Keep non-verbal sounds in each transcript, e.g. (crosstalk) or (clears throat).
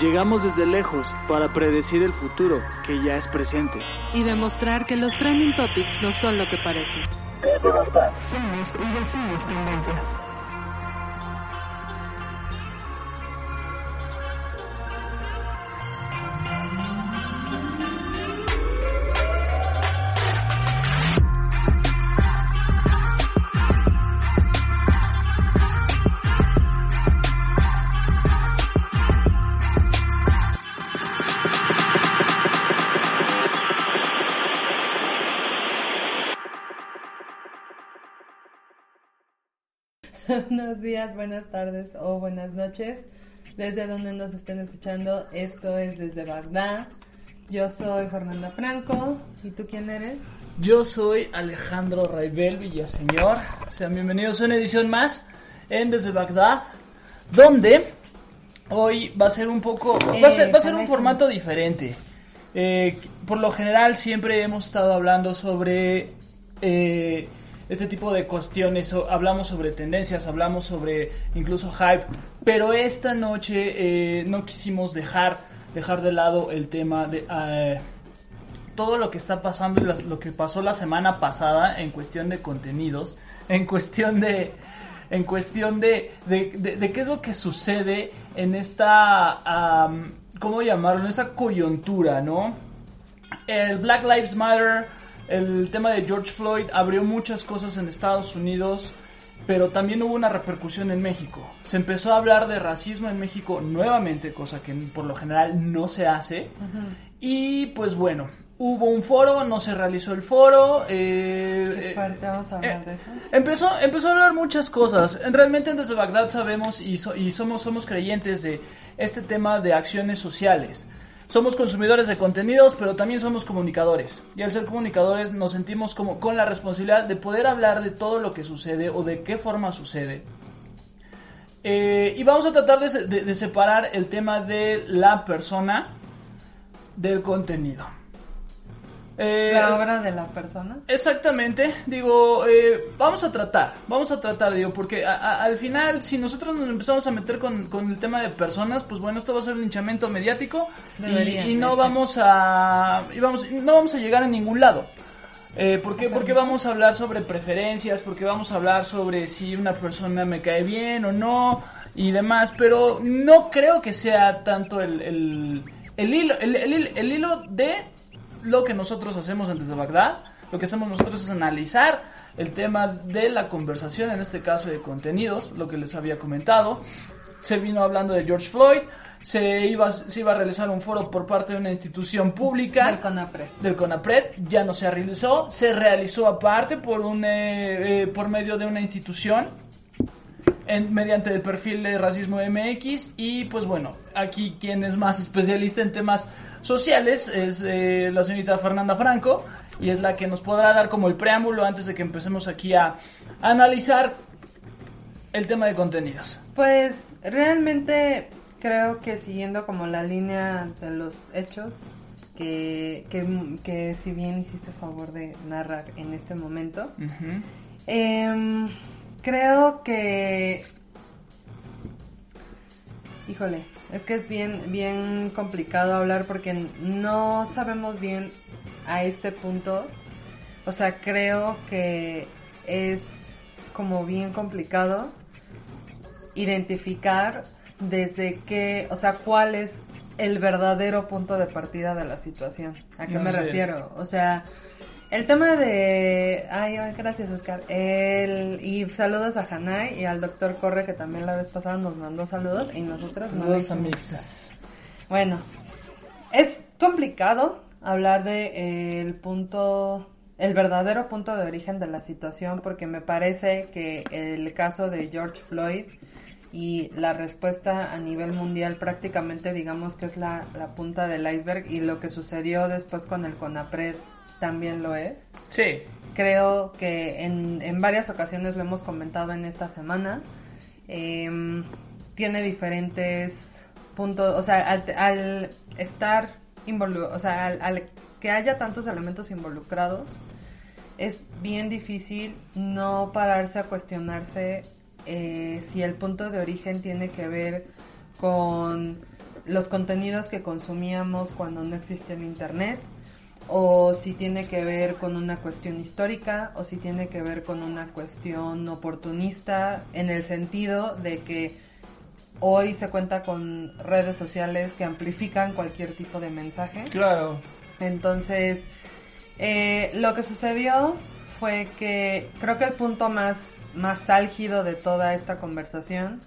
Llegamos desde lejos para predecir el futuro, que ya es presente. Y demostrar que los trending topics no son lo que parecen. Somos y decimos tendencias. Días, buenas tardes o buenas noches. Desde donde nos estén escuchando, esto es desde Bagdad. Yo soy Fernanda Franco. ¿Y tú quién eres? Yo soy Alejandro Raibel Villaseñor. Sean bienvenidos a una edición más en Desde Bagdad, donde hoy va a ser un poco, va a ser, va a ser un formato diferente. Eh, por lo general siempre hemos estado hablando sobre eh, este tipo de cuestiones, hablamos sobre tendencias, hablamos sobre incluso hype, pero esta noche eh, no quisimos dejar, dejar de lado el tema de... eh, todo lo que está pasando y lo que pasó la semana pasada en cuestión de contenidos, en cuestión de en cuestión de, de, qué es lo que sucede en esta am, ¿cómo llamarlo? en esta coyuntura, ¿no? El Black Lives Matter, el tema de George Floyd abrió muchas cosas en Estados Unidos, pero también hubo una repercusión en México. Se empezó a hablar de racismo en México nuevamente, cosa que por lo general no se hace. Y pues bueno, hubo un foro, no se realizó el foro. eh, Qué eh, fuerte, vamos a hablar eh, de eso. Empezó, empezó a hablar muchas cosas. Realmente desde Bagdad sabemos y, so- y somos, somos creyentes de este tema de acciones sociales. Somos consumidores de contenidos, pero también somos comunicadores. Y al ser comunicadores nos sentimos como con la responsabilidad de poder hablar de todo lo que sucede o de qué forma sucede. Eh, y vamos a tratar de, se- de- de separar el tema de la persona del contenido. Eh, La obra de la persona. Exactamente, digo, eh, vamos a tratar, vamos a tratar, digo, porque a- a- al final, si nosotros nos empezamos a meter con, con el tema de personas, pues bueno, esto va a ser un linchamiento mediático y- no sí. vamos a, y vamos, no vamos a llegar a ningún lado. Eh, ¿Por qué? Porque vamos a hablar sobre preferencias, porque vamos a hablar sobre si una persona me cae bien o no y demás, pero no creo que sea tanto el, el, el hilo, el, el hilo de lo que nosotros hacemos en Desde Bagdad. Lo que hacemos nosotros es analizar el tema de la conversación, en este caso de contenidos, lo que les había comentado. Se vino hablando de George Floyd, se iba, se iba a realizar un foro por parte de una institución pública Del CONAPRE. del CONAPRED ya no se realizó, se realizó aparte por un eh, eh, por medio de una institución en- mediante el perfil de Racismo MX y pues bueno, aquí quien es más especialista en temas sociales es eh, la señorita Fernanda Franco y es la que nos podrá dar como el preámbulo antes de que empecemos aquí a analizar el tema de contenidos. Pues realmente creo que siguiendo como la línea de los hechos, que, que, que si bien hiciste favor de narrar en este momento. Em, creo que. Híjole, es que es bien, bien complicado hablar porque no sabemos bien a este punto. O sea, creo que es como bien complicado identificar desde qué, o sea, cuál es el verdadero punto de partida de la situación. ¿A qué me es. refiero? O sea, el tema de... Ay, ay, gracias, Oscar. El... Y saludos a Hanai y al doctor Corre, que también la vez pasada nos mandó saludos y nosotros no. Saludos, nada. Bueno, es complicado hablar de eh, el punto, el verdadero punto de origen de la situación, porque me parece que el caso de George Floyd y la respuesta a nivel mundial prácticamente digamos que es la, la punta del iceberg y lo que sucedió después con el CONAPRED también lo es. Sí, Creo que en, en varias ocasiones lo hemos comentado en esta semana. Em, tiene diferentes puntos, o sea, al, al estar involucrado, o sea, al, al que haya tantos elementos involucrados, es bien difícil no pararse a cuestionarse eh, si el punto de origen tiene que ver con los contenidos que consumíamos cuando no existía el Internet, o si tiene que ver con una cuestión histórica, o si tiene que ver con una cuestión oportunista, en el sentido de que hoy se cuenta con redes sociales que amplifican cualquier tipo de mensaje. Claro. Entonces, eh, lo que sucedió fue que creo que el punto más, más álgido de toda esta conversación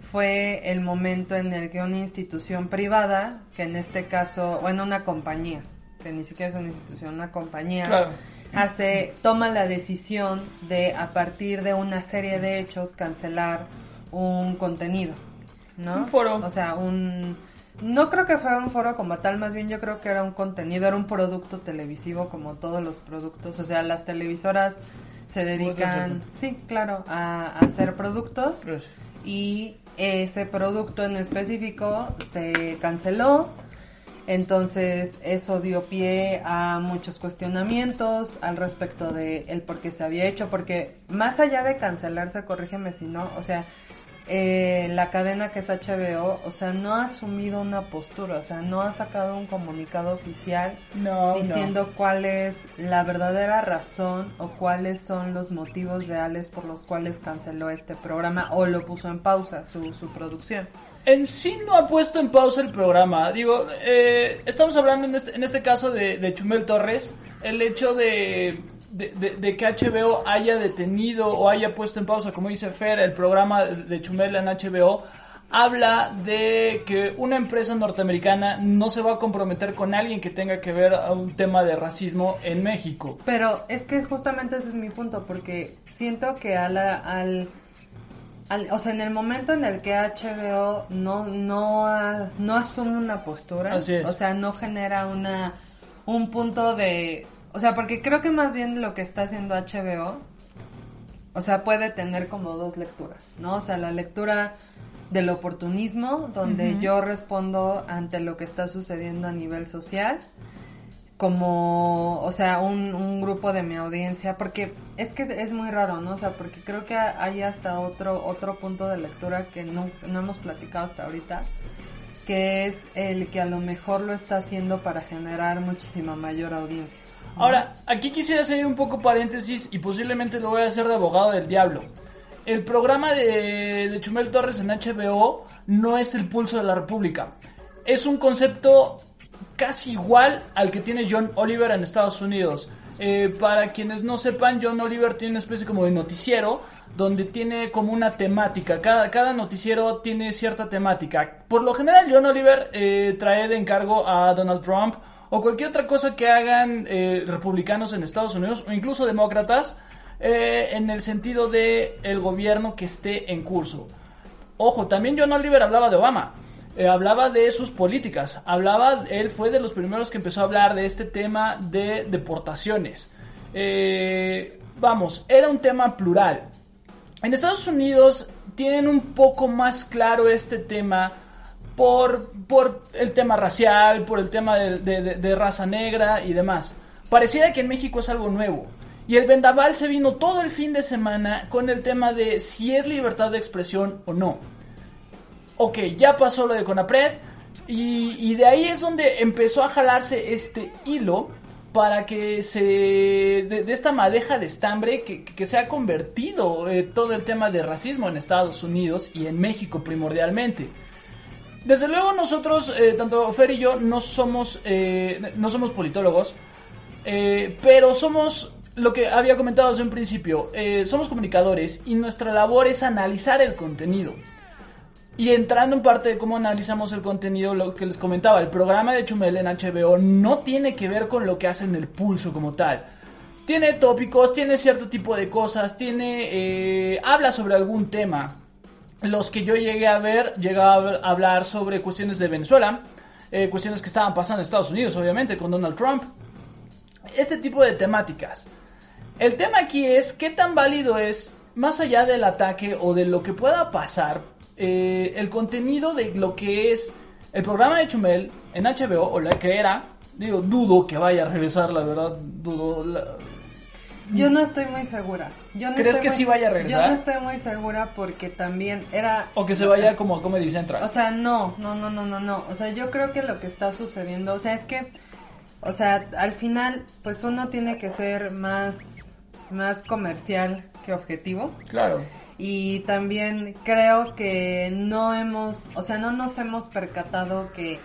fue el momento en el que una institución privada, que en este caso, bueno, una compañía, que ni siquiera es una institución, una compañía, Claro. hace, toma la decisión de, a partir de una serie de hechos, cancelar un contenido, ¿no? Un foro. O sea, un... No creo que fuera un foro como tal, más bien yo creo que era un contenido, era un producto televisivo como todos los productos. O sea, las televisoras se dedican, sí, claro, a, a hacer productos Gracias. y ese producto en específico se canceló. Entonces eso dio pie a muchos cuestionamientos al respecto de el por qué se había hecho, porque más allá de cancelarse, corrígeme si no, o sea, eh, la cadena que es HBO, o sea, no ha asumido una postura, o sea, no ha sacado un comunicado oficial No, diciendo cuál es la verdadera razón o cuáles son los motivos reales por los cuales canceló este programa o lo puso en pausa su, su producción. En sí no ha puesto en pausa el programa. Digo, eh, estamos hablando en este, en este caso de, Chumel Torres. El hecho de que HBO haya detenido o haya puesto en pausa, como dice Fer, el programa de Chumel en HBO, habla de que una empresa norteamericana no se va a comprometer con alguien que tenga que ver a un tema de racismo en México. Pero es que justamente ese es mi punto, porque siento que a la- al, al- o sea, en el momento en el que HBO no, no, no asume una postura, Así es. o sea, no genera una, un punto de, o sea, porque creo que más bien lo que está haciendo HBO, o sea, puede tener como dos lecturas, ¿no? O sea, la lectura del oportunismo, donde yo respondo ante lo que está sucediendo a nivel social, como, o sea, un, grupo de mi audiencia, porque es que es muy raro, ¿no? O sea, porque creo que hay hasta otro, otro punto de lectura que no, no hemos platicado hasta ahorita, que es el que a lo mejor lo está haciendo para generar muchísima mayor audiencia. Ahora, aquí quisiera hacer un poco paréntesis y posiblemente lo voy a hacer de abogado del diablo. El programa de, de Chumel Torres en HBO no es el pulso de la República. Es un concepto casi igual al que tiene John Oliver en Estados Unidos. Eh, para quienes no sepan, John Oliver tiene una especie como de noticiero donde tiene como una temática. Cada, cada noticiero tiene cierta temática. Por lo general, John Oliver eh, trae de encargo a Donald Trump o cualquier otra cosa que hagan eh, republicanos en Estados Unidos o incluso demócratas eh, en el sentido de el gobierno que esté en curso. Ojo, también John Oliver hablaba de Obama. Eh, hablaba de sus políticas, hablaba, él fue de los primeros que empezó a hablar de este tema de deportaciones. Eh, vamos, era un tema plural. En Estados Unidos tienen un poco más claro este tema por, por el tema racial, por el tema de, raza negra y demás. Pareciera que en México es algo nuevo. Y el vendaval se vino todo el fin de semana con el tema de si es libertad de expresión o no. Ok, ya pasó lo de Conapred y, de ahí es donde empezó a jalarse este hilo para que se de, esta madeja de estambre que, se ha convertido eh, todo el tema de racismo en Estados Unidos y en México primordialmente. Desde luego nosotros, eh, tanto Fer y yo, no somos, eh, no somos politólogos, eh, pero somos lo que había comentado desde un principio, somos comunicadores y nuestra labor es analizar el contenido. Y entrando en parte de cómo analizamos el contenido, lo que les comentaba, el programa de Chumel en HBO no tiene que ver con lo que hace en el pulso como tal. Tiene tópicos, tiene cierto tipo de cosas, tiene eh, habla sobre algún tema. Los que yo llegué a ver, llegaba a hablar sobre cuestiones de Venezuela, eh, cuestiones que estaban pasando en Estados Unidos, obviamente, con Donald Trump. Este tipo de temáticas. El tema aquí es qué tan válido es, más allá del ataque o de lo que pueda pasar, eh, el contenido de lo que es el programa de Chumel en HBO, o la que era, digo, dudo que vaya a regresar, la verdad, dudo. la- Yo no estoy muy segura. Yo no ¿Crees estoy que muy- sí vaya a regresar? Yo no estoy muy segura porque también era... O que se vaya como a Comedy Central. O sea, no, no, no, no, no, no. O sea, yo creo que lo que está sucediendo, o sea, es que, o sea, al final, pues uno tiene que ser más, más comercial que objetivo. claro. Y también creo que no hemos, o sea, no nos hemos percatado que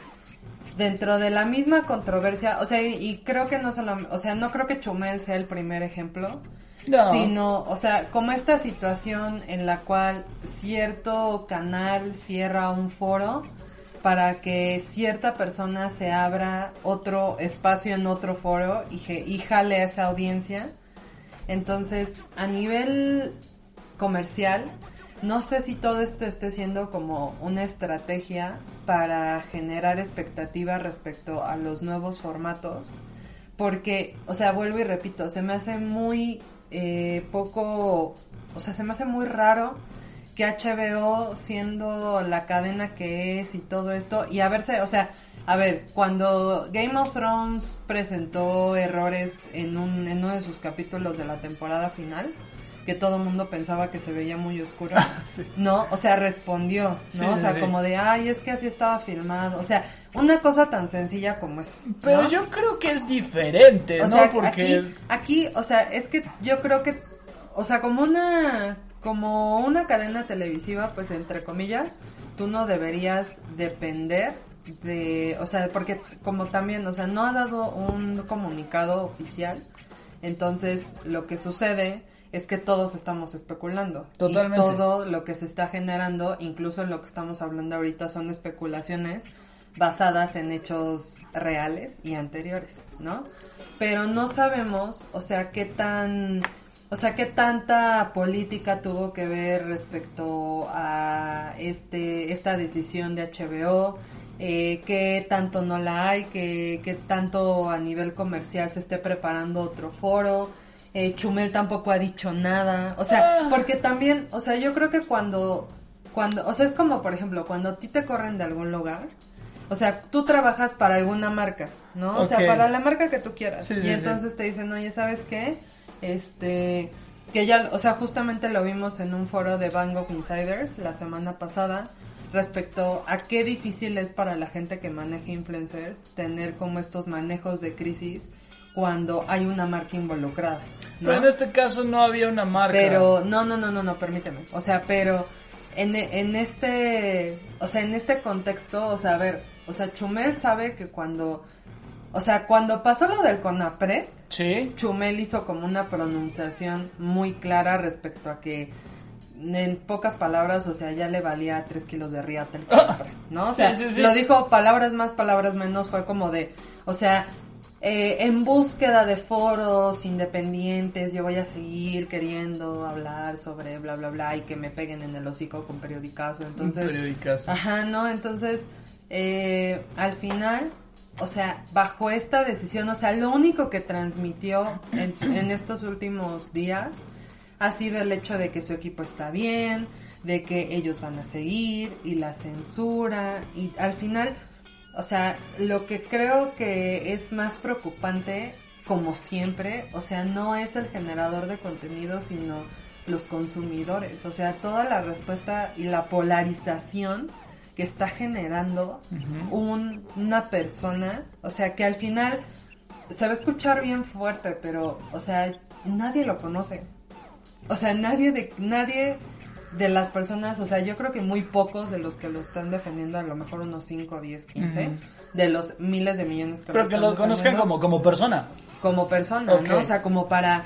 dentro de la misma controversia, o sea, y, y creo que no solo, o sea, no creo que Chumel sea el primer ejemplo, No. sino, o sea, como esta situación en la cual cierto canal cierra un foro para que cierta persona se abra otro espacio en otro foro y, y jale a esa audiencia. Entonces, a nivel comercial, no sé si todo esto esté siendo como una estrategia para generar expectativas respecto a los nuevos formatos, porque, o sea, vuelvo y repito, se me hace muy eh, poco, o sea, se me hace muy raro que HBO, siendo la cadena que es y todo esto, y a verse, o sea, a ver, cuando Game of Thrones presentó errores en, un, en uno de sus capítulos de la temporada final, que todo el mundo pensaba que se veía muy oscuro, (laughs) Sí. no, o sea, respondió, ¿no? Sí, o sea, sí. como de, ay, es que así estaba filmado, o sea, una cosa tan sencilla como eso. Pero yo creo que es diferente, O ¿no? sea, Porque... aquí, aquí, o sea, es que yo creo que, o sea, como una, como una cadena televisiva, pues entre comillas, tú no deberías depender de, o sea, porque como también, o sea, no ha dado un comunicado oficial, entonces lo que sucede es que todos estamos especulando. Totalmente. Y todo lo que se está generando, incluso lo que estamos hablando ahorita, son especulaciones basadas en hechos reales y anteriores, ¿no? Pero no sabemos, o sea, qué tan, o sea, qué tanta política tuvo que ver respecto a este, esta decisión de HBO, eh, qué tanto no la hay, qué, qué tanto a nivel comercial se esté preparando otro foro. Eh, Chumel tampoco ha dicho nada, o sea, Ah. porque también, o sea, yo creo que cuando, cuando, o sea, es como, por ejemplo, cuando a ti te corren de algún lugar, o sea, tú trabajas para alguna marca, ¿no? O sea, para la marca que tú quieras. Sí, y sí, sí. entonces te dicen, oye, ¿sabes qué? Este, que ya, o sea, justamente lo vimos en un foro de Bang of Insiders la semana pasada respecto a qué difícil es para la gente que maneja influencers tener como estos manejos de crisis cuando hay una marca involucrada. ¿No? Pero en este caso no había una marca. Pero no, no, no, no, no, permíteme. O sea, pero en, en este, o sea, en este contexto, o sea, a ver, o sea, Chumel sabe que cuando, o sea, cuando pasó lo del CONAPRE, Sí. Chumel hizo como una pronunciación muy clara respecto a que en pocas palabras, o sea, ya le valía tres kilos de riata el CONAPRE, ¿no? O (laughs) Sí, sí, sí. lo dijo palabras más, palabras menos, fue como de, o sea, eh, en búsqueda de foros independientes, yo voy a seguir queriendo hablar sobre bla, bla, bla, y que me peguen en el hocico con periodicazo, entonces... Periodicazo. Ajá, ¿no? Entonces, eh, al final, o sea, bajo esta decisión, o sea, lo único que transmitió en, en estos últimos días ha sido el hecho de que su equipo está bien, de que ellos van a seguir y la censura y al final, o sea, lo que creo que es más preocupante, como siempre, o sea, no es el generador de contenido, sino los consumidores, o sea, toda la respuesta y la polarización que está generando un- una persona, o sea, que al final se va a escuchar bien fuerte, pero, o sea, nadie lo conoce. O sea, nadie de nadie de las personas, o sea, yo creo que muy pocos de los que lo están defendiendo, a lo mejor unos 5, 10, 15, Ujú. de los miles de millones que Pero que están lo conozcan como, como persona. como persona. ¿no? O sea, como para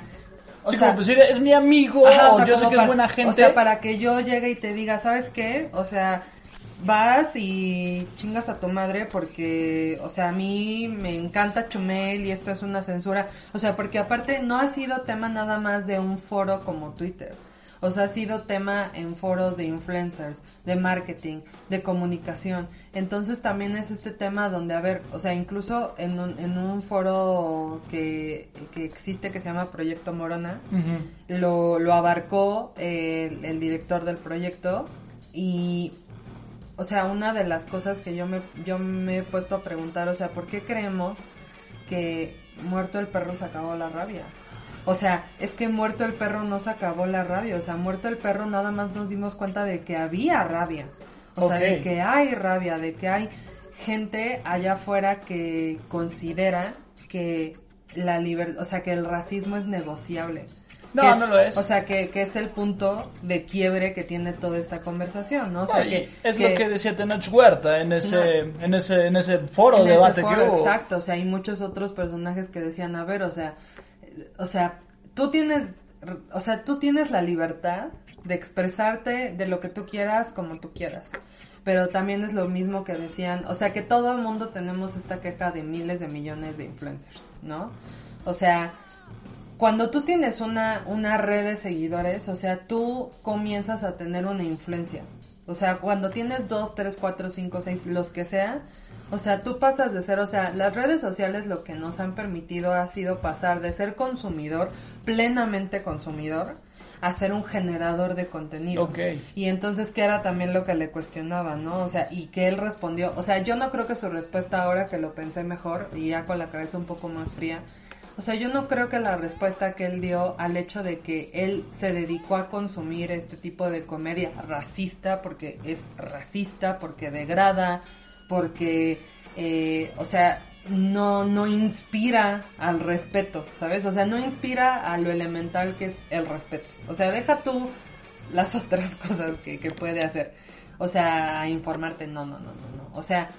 o sí, sea, como decir, es mi amigo, Ajá, o sea, yo sé que es para- buena gente. O sea, para que yo llegue y te diga, ¿sabes qué? O sea, vas y chingas a tu madre porque, o sea, a mí me encanta Chumel y esto es una censura. O sea, porque aparte no ha sido tema nada más de un foro como Twitter. O sea, ha sido tema en foros de influencers, de marketing, de comunicación. Entonces también es este tema donde, a ver, o sea, incluso en un, en un foro que, que existe que se llama Proyecto Morona, lo, lo abarcó el, el director del proyecto y o sea una de las cosas que yo me yo me he puesto a preguntar o sea por qué creemos que muerto el perro se acabó la rabia O sea, es que muerto el perro no se acabó la rabia. O sea, muerto el perro nada más nos dimos cuenta de que había rabia. O sea, de que hay rabia, de que hay gente allá afuera que considera que la libertad, o sea, que el racismo es negociable. No, no lo es. O sea, que, que es el punto de quiebre que tiene toda esta conversación, ¿no? O sea, No, que, es lo que decía Tenoch Huerta en ese, en ese, en ese foro en ese debate foro, que hubo. Exacto, o sea, hay muchos otros personajes que decían, a ver, o sea, o sea, tú tienes, o sea, tú tienes la libertad de expresarte de lo que tú quieras como tú quieras. Pero también es lo mismo que decían, o sea, que todo el mundo tenemos esta queja de miles de millones de influencers, ¿no? O sea, cuando tú tienes una, una red de seguidores, o sea, tú comienzas a tener una influencia. O sea, cuando tienes dos, tres, cuatro, cinco, seis, los que sea, o sea, tú pasas de ser, o sea, las redes sociales lo que nos han permitido ha sido pasar de ser consumidor, plenamente consumidor, a ser un generador de contenido. Ok. Y entonces, que era también lo que le cuestionaba, ¿no? O sea, y que él respondió, o sea, yo no creo que su respuesta ahora que lo pensé mejor y ya con la cabeza un poco más fría, o sea, yo no creo que la respuesta que él dio al hecho de que él se dedicó a consumir este tipo de comedia racista, porque es racista, porque degrada, porque, eh, o sea, no, no inspira al respeto, ¿sabes? O sea, no inspira a lo elemental que es el respeto. O sea, deja tú las (laughs) otras cosas que, que puede hacer. O sea, informarte, no, no, no, no, no. O sea,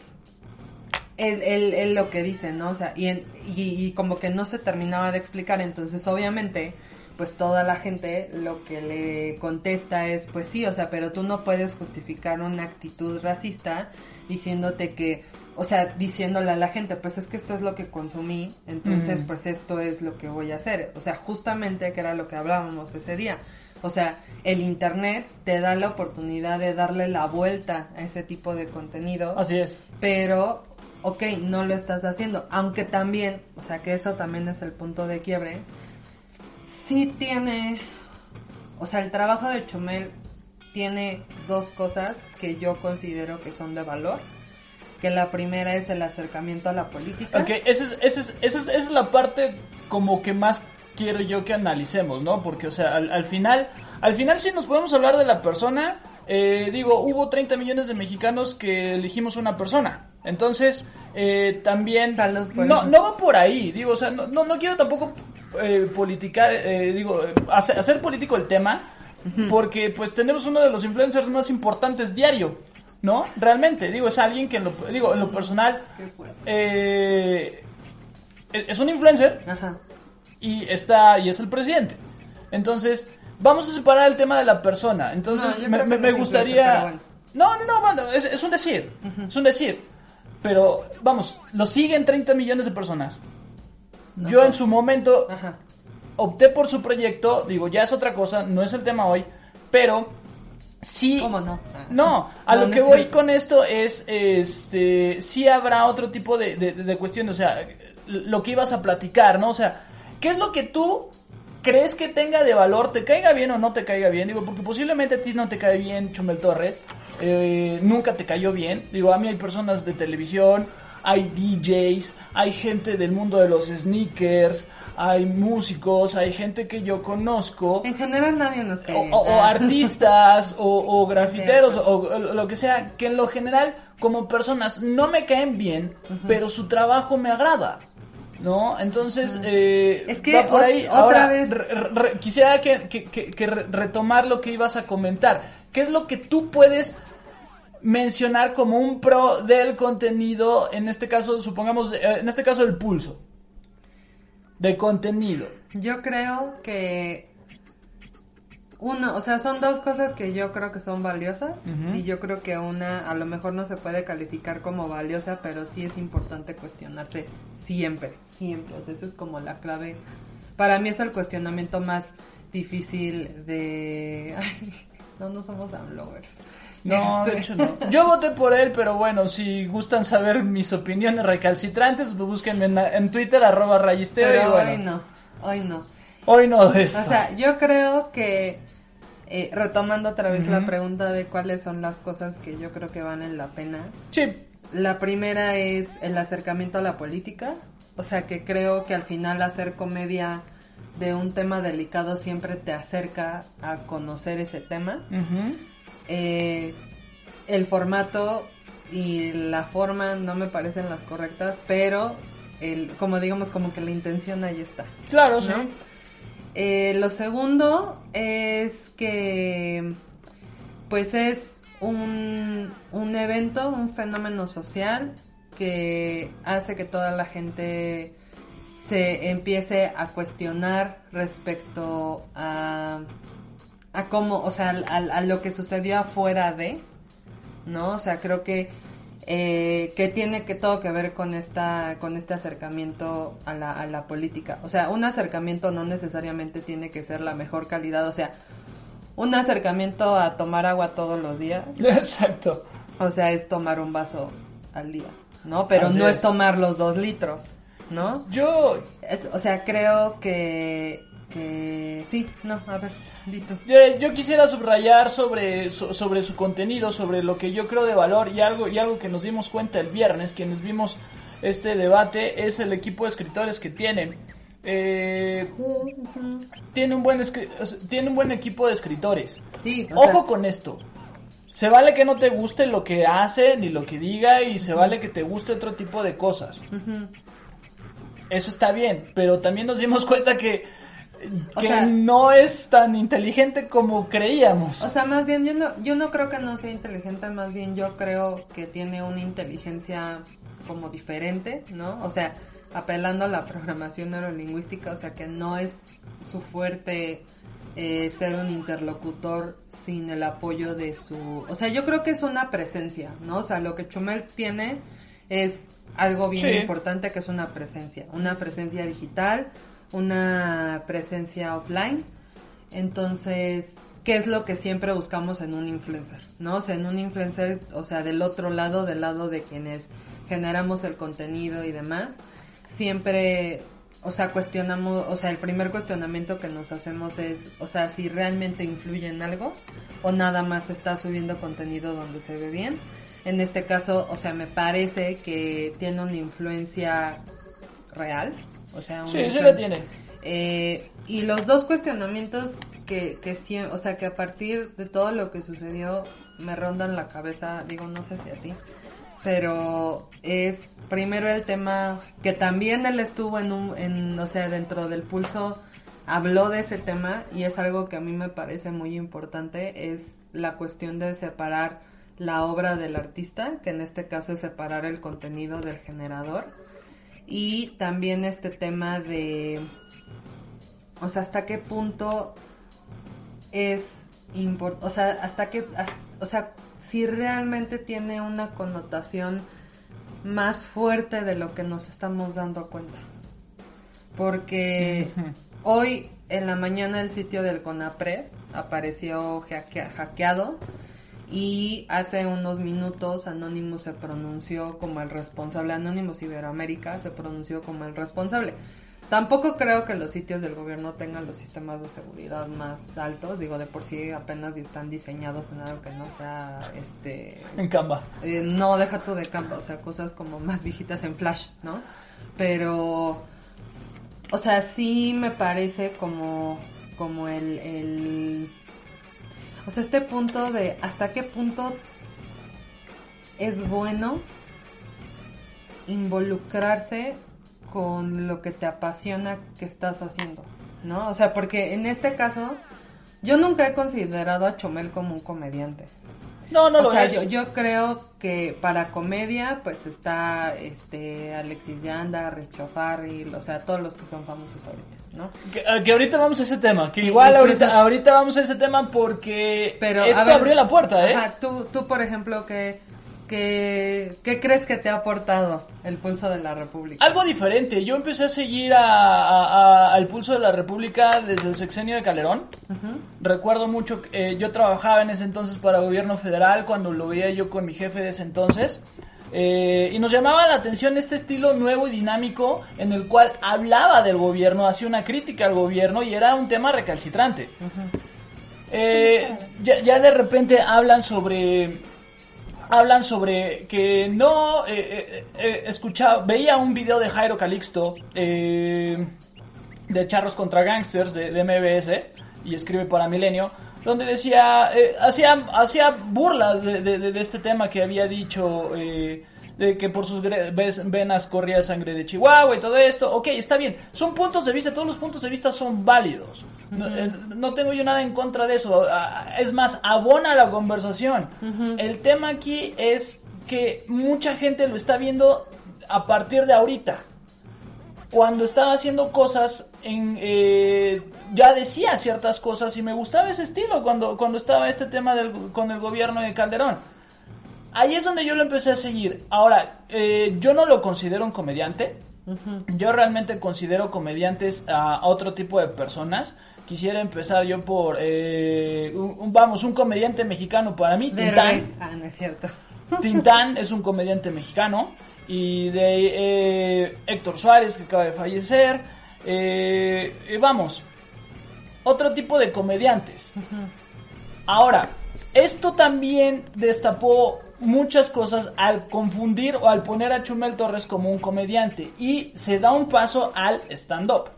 él, él, él lo que dice, ¿no? O sea, y, en- y, y como que no se terminaba de explicar, entonces obviamente, pues toda la gente lo que le contesta es, pues sí, o sea, pero tú no puedes justificar una actitud racista diciéndote que, o sea, diciéndole a la gente, pues es que esto es lo que consumí, entonces Mm. pues esto es lo que voy a hacer. O sea, justamente que era lo que hablábamos ese día. O sea, el Internet te da la oportunidad de darle la vuelta a ese tipo de contenido Así es. pero ok, no lo estás haciendo, aunque también, o sea que eso también es el punto de quiebre, sí tiene, o sea, el trabajo de Chumel tiene dos cosas que yo considero que son de valor, que la primera es el acercamiento a la política. Ok, esa es, esa, es, esa, es, esa es la parte como que más quiero yo que analicemos, ¿no? Porque, o sea, al, al final, al final sí nos podemos hablar de la persona. eh, digo, hubo 30 millones de mexicanos que elegimos una persona. Entonces, eh, también... Salud por no, no va por ahí, digo, o sea, no, no, no quiero tampoco eh, politicar, eh, digo, hacer, hacer político el tema, porque pues tenemos uno de los influencers más importantes diario, ¿no? Realmente, digo, es alguien que en lo, digo, en lo personal... Eh, es un influencer Ajá. y está y es el presidente. Entonces, vamos a separar el tema de la persona. Entonces, me, gustaría... No, no, no, bueno, es, es un decir. Es un decir. Pero, vamos, lo siguen 30 millones de personas. Yo en su momento Ajá. opté por su proyecto, digo, ya es otra cosa, no es el tema hoy, pero sí... ¿Cómo no? No, a No, lo no que voy cierto. con esto es, este, sí habrá otro tipo de, de, de cuestión, o sea, lo que ibas a platicar, ¿no? O sea, ¿qué es lo que tú crees que tenga de valor, te caiga bien o no te caiga bien? Digo, porque posiblemente a ti no te cae bien Chumel Torres, eh, nunca te cayó bien. Digo, a mí hay personas de televisión, hay DJs, hay gente del mundo de los sneakers, hay músicos, hay gente que yo conozco En general nadie nos cae o, o- artistas o, o (laughs) grafiteros o, o lo que sea, que en lo general como personas no me caen bien, pero su trabajo me agrada. ¿No? Entonces, eh, Es que va por ahí. otra Ahora, vez- re- re- quisiera que, que- que- que re- retomar lo que ibas a comentar. ¿Qué es lo que tú puedes mencionar como un pro del contenido? En este caso, supongamos, eh, en este caso, el pulso. De contenido. Yo creo que uno, o sea, son dos cosas que yo creo que son valiosas y yo creo que una a lo mejor no se puede calificar como valiosa, pero sí es importante cuestionarse siempre, siempre. O sea, esa es como la clave. Para mí es el cuestionamiento más difícil de... (laughs) Ay, no, no somos amlovers. No, de Este, hecho no. Yo voté por él, pero bueno, si gustan saber mis opiniones recalcitrantes, búsquenme en, en Twitter, arroba rayisteo. Pero y bueno, hoy no, hoy no. hoy no de esto. O sea, yo creo que, eh, retomando otra vez la Ujú. pregunta de cuáles son las cosas que yo creo que valen la pena, sí, la primera es el acercamiento a la política, o sea que creo que al final hacer comedia de un tema delicado siempre te acerca a conocer ese tema. Eh, el formato y la forma no me parecen las correctas, pero el, como digamos, como que la intención ahí está. Claro, sí. Eh, lo segundo es que, pues es un, un evento, un fenómeno social que hace que toda la gente se empiece a cuestionar respecto a, a cómo, o sea, a, lo que sucedió afuera de, ¿no? O sea, creo que eh, que tiene que todo que ver con esta con este acercamiento a la, a la política. O sea, un acercamiento no necesariamente tiene que ser la mejor calidad, o sea, un acercamiento a tomar agua todos los días. (laughs) Exacto. O sea, es tomar un vaso al día, ¿no? Pero no es. tomar los dos litros, ¿no? Yo... o sea, creo que, que... Sí, no, a ver. Eh, yo quisiera subrayar sobre, sobre su contenido, sobre lo que yo creo de valor y algo, y algo que nos dimos cuenta el viernes, quienes vimos este debate, es el equipo de escritores que tiene. Eh, tiene, un buen tiene un buen equipo de escritores. Sí, Ojo con esto. Se vale que no te guste lo que hace ni lo que diga y se vale que te guste otro tipo de cosas. Eso está bien, pero también nos dimos cuenta que que no es tan inteligente como creíamos. O sea, más bien yo no, yo no creo que no sea inteligente, más bien yo creo que tiene una inteligencia como diferente, ¿no? O sea, apelando a la programación neurolingüística, o sea, que no es su fuerte eh, ser un interlocutor sin el apoyo de su... O sea, yo creo que es una presencia, ¿no? O sea, lo que Chumel tiene es algo bien importante que es una presencia, una presencia digital, una presencia offline. Entonces, ¿qué es lo que siempre buscamos en un influencer? ¿No? O sea, en un influencer, o sea, del otro lado, del lado de quienes generamos el contenido y demás, siempre, o sea, cuestionamos, o sea, el primer cuestionamiento que nos hacemos es, o sea, si realmente influye en algo o nada más está subiendo contenido donde se ve bien. En este caso, o sea, me parece que tiene una influencia real, o sea, sí, sí la tiene. Eh, y los dos cuestionamientos que, que o sea, que a partir de todo lo que sucedió me rondan la cabeza, digo, no sé si a ti, pero es primero el tema que también él estuvo en un, en, o sea, dentro del pulso habló de ese tema y es algo que a mí me parece muy importante, es la cuestión de separar la obra del artista, que en este caso es separar el contenido del generador y también este tema de, o sea, hasta qué punto es importante, o sea, hasta qué, o sea, si realmente tiene una connotación más fuerte de lo que nos estamos dando cuenta. Porque hoy en la mañana el sitio del CONAPRED apareció hackeado y hace unos minutos Anonymous se pronunció como el responsable, Anonymous Iberoamérica se pronunció como el responsable. Tampoco creo que los sitios del gobierno tengan los sistemas de seguridad más altos, digo, de por sí apenas están diseñados en algo que no sea, este... En Canva. Eh, no, deja tú de Canva, o sea, cosas como más viejitas en Flash, ¿no? Pero, o sea, sí me parece como, como el o sea, este punto de hasta qué punto es bueno involucrarse con lo que te apasiona que estás haciendo, ¿no? O sea, porque en este caso yo nunca he considerado a Chomel como un comediante. No, no o lo sea, es. Yo, yo creo que para comedia, pues está este Alexis Yanda, Richo Farrell, o sea, todos los que son famosos ahorita, ¿no? Que, ah, que ahorita vamos a ese tema, que igual ahorita, ahorita vamos a ese tema porque Pero, esto abrió la puerta, ¿eh? Ajá, tú, tú por ejemplo, que ¿Qué, ¿Qué, crees que te ha aportado el Pulso de la República? Algo diferente. Yo empecé a seguir al Pulso de la República desde el sexenio de Calderón. Recuerdo mucho, eh, yo trabajaba en ese entonces para gobierno federal cuando lo veía yo con mi jefe de ese entonces. Eh, y nos llamaba la atención este estilo nuevo y dinámico en el cual hablaba del gobierno, hacía una crítica al gobierno y era un tema recalcitrante. Eh, ya, ya de repente hablan sobre hablan sobre que no eh, escuchaba, veía un video de Jairo Calixto de Charros contra Gangsters de, de MBS y escribe para Milenio, donde decía, eh, hacía, hacía burla de, de- de este tema que había dicho, eh, de que por sus venas corría sangre de Chihuahua y todo esto. Ok, está bien, son puntos de vista, todos los puntos de vista son válidos. No, eh, no tengo yo nada en contra de eso. Ah, Es más, abona la conversación. El tema aquí es que mucha gente lo está viendo a partir de ahorita cuando estaba haciendo cosas, en, eh, ya decía ciertas cosas y me gustaba ese estilo cuando, cuando estaba este tema del, con el gobierno de Calderón. Ahí es donde yo lo empecé a seguir. Ahora, eh, yo no lo considero un comediante. Yo realmente considero comediantes a, a otro tipo de personas. Quisiera empezar yo por, eh, un- un- vamos, un comediante mexicano para mí, Tintán. Ah, no es cierto. Tintán es un comediante mexicano. Y de eh, Héctor Suárez, que acaba de fallecer. Eh, eh, vamos, otro tipo de comediantes. Ahora, esto también destapó muchas cosas al confundir o al poner a Chumel Torres como un comediante. Y se da un paso al stand-up.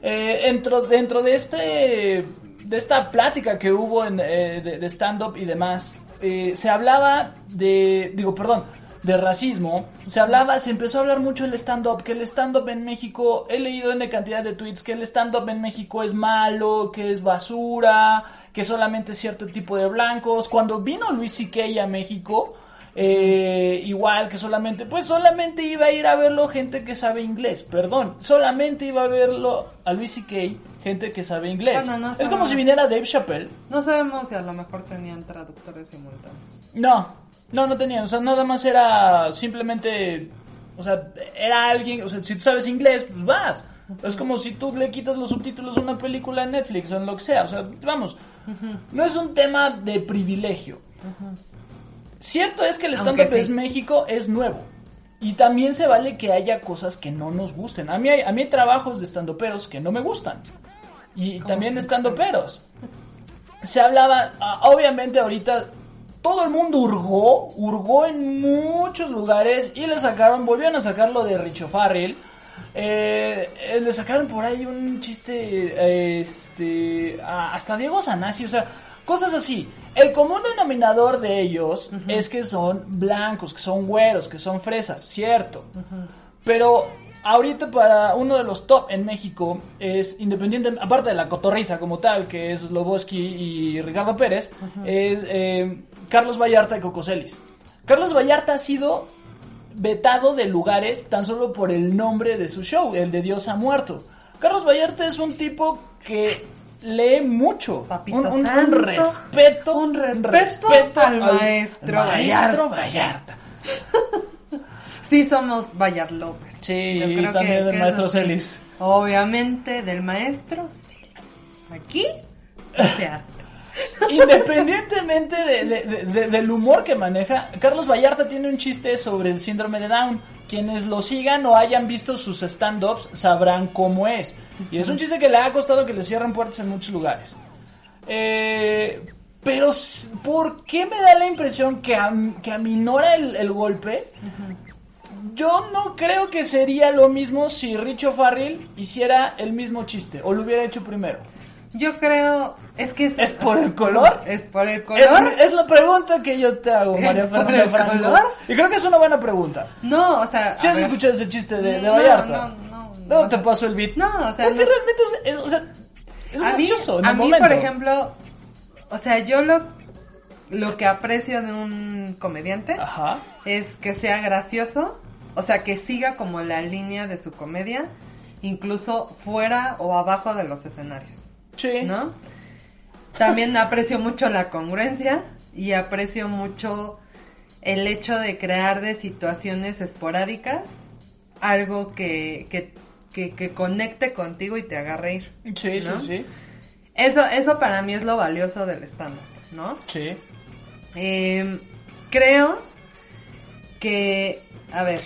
Eh, dentro, dentro de este de esta plática que hubo en, eh, de, de stand-up y demás, eh, se hablaba de, digo, perdón, de racismo, se hablaba, se empezó a hablar mucho del stand-up, que el stand-up en México, he leído en cantidad de tweets que el stand-up en México es malo, que es basura, que solamente cierto tipo de blancos. Cuando vino Luis C.K. a México, eh, igual que solamente, pues solamente iba a ir a verlo gente que sabe inglés, perdón, solamente iba a verlo a Luis C.K. gente que sabe inglés. Bueno, no es como si viniera Dave Chappelle. No sabemos si a lo mejor tenían traductores simultáneos. No, no, no tenían, o sea, nada más era simplemente, o sea, era alguien, o sea, si tú sabes inglés, pues vas. Es como si tú le quitas los subtítulos a una película en Netflix o en lo que sea, o sea, vamos, no es un tema de privilegio. Cierto es que el stand-up sí. es México, es nuevo. Y también se vale que haya cosas que no nos gusten. A mí hay, a mí hay trabajos de stand-uperos que no me gustan. Y también stand-uperos. Se hablaba, ah, obviamente ahorita todo el mundo hurgó, hurgó en muchos lugares y le sacaron, volvieron a sacarlo de Richo Farrell. Eh, eh, le sacaron por ahí un chiste, eh, este, a- hasta Diego Sanasi, o sea, cosas así. El común denominador de ellos es que son blancos, que son güeros, que son fresas, cierto. Pero ahorita para uno de los top en México es independiente, aparte de la cotorriza como tal, que es Sloboski y Ricardo Pérez, es eh, Carlos Vallarta y Cocoselis. Carlos Vallarta ha sido vetado de lugares tan solo por el nombre de su show, el de Dios ha muerto. Carlos Vallarta es un tipo que lee mucho, Papito un, un- un santo, respeto, un respeto al maestro maestro Vallarta. Sí, somos Bayard Lovers. Sí, Yo creo también que- del que maestro. Celis. Obviamente del maestro Celis. Aquí, o sea, Independientemente de- de- de- de- del humor que maneja, Carlos Vallarta tiene un chiste sobre el síndrome de Down. Quienes lo sigan o hayan visto sus stand-ups sabrán cómo es. Y es un chiste que le ha costado que le cierren puertas en muchos lugares. Eh, pero, ¿por qué me da la impresión que, que aminora el, el golpe? Yo no creo que sería lo mismo si Richo Farrell hiciera el mismo chiste o lo hubiera hecho primero. Yo creo, es que ¿Es por el color? Es por el Es, color. es la pregunta que yo te hago, ¿Es María Fernanda el Franco. color? Y creo que es una buena pregunta. No, o sea, ¿Sí has ver. escuchado ese chiste de, de No, Vallarta? no, no, No, no. te paso el beat. No, o sea, Porque no. realmente es, es- o sea, es a mí, gracioso en a el mí, momento. por ejemplo, o sea, yo lo, lo que aprecio de un comediante Ajá. es que sea gracioso, o sea, que siga como la línea de su comedia, incluso fuera o abajo de los escenarios, Sí. ¿no? También aprecio mucho la congruencia y aprecio mucho el hecho de crear de situaciones esporádicas algo que, que, que, que conecte contigo y te haga reír. Sí, ¿no? sí, sí. Eso, eso para mí es lo valioso del stand-up, ¿no? Sí. Eh, creo que, a ver,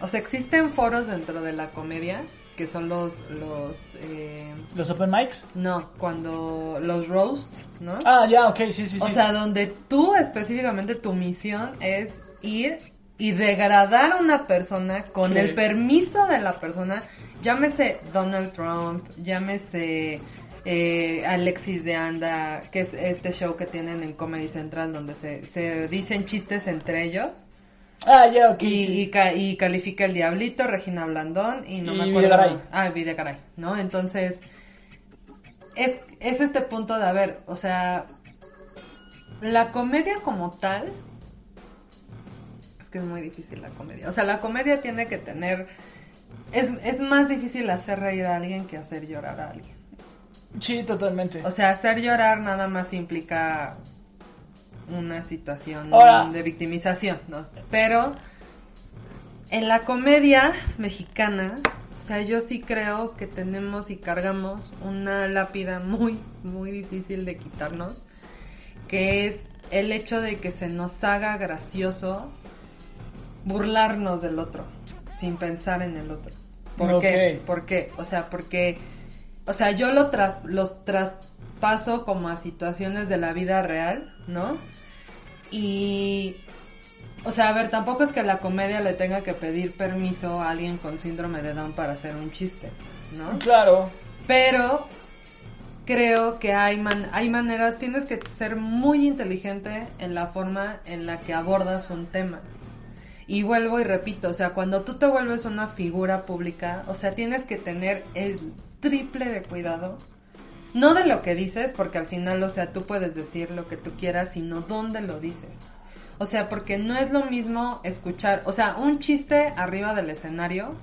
o sea, existen foros dentro de la comedia que son los, los, eh, ¿Los open mics? no, cuando los roast, ¿no? Ah, ya, ok, sí, sí, o sí. sea, donde tú específicamente tu misión es ir y degradar a una persona con Sí. el permiso de la persona llámese Donald Trump, llámese eh, Alexis de Anda, que es este show que tienen en Comedy Central donde se, se dicen chistes entre ellos. Ah, ya, ok. Y, sí. y, ca- y califica el Diablito, Regina Blandón y no Y me acuerdo. Videgaray. Ah, Videgaray, ¿no? Entonces, es, es este punto de, a ver, o sea, la comedia como tal, es que es muy difícil la comedia. O sea, la comedia tiene que tener, es, es más difícil hacer reír a alguien que hacer llorar a alguien. Sí, totalmente. O sea, hacer llorar nada más implica una situación de victimización, ¿no? Pero en la comedia mexicana, o sea, yo sí creo que tenemos y cargamos una lápida muy, muy difícil de quitarnos, que es el hecho de que se nos haga gracioso burlarnos del otro, sin pensar en el otro. ¿Por qué? ¿Por qué? O sea, porque, o sea, yo lo tras, los traspaso como a situaciones de la vida real, ¿no? Y, o sea, a ver, tampoco es que la comedia le tenga que pedir permiso a alguien con síndrome de Down para hacer un chiste, ¿no? Claro. Pero creo que hay, man- hay maneras, tienes que ser muy inteligente en la forma en la que abordas un tema. Y vuelvo y repito, o sea, cuando tú te vuelves una figura pública, o sea, tienes que tener el triple de cuidado. No de lo que dices, porque al final, o sea, tú puedes decir lo que tú quieras, sino dónde lo dices. O sea, porque no es lo mismo escuchar, o sea, un chiste arriba del escenario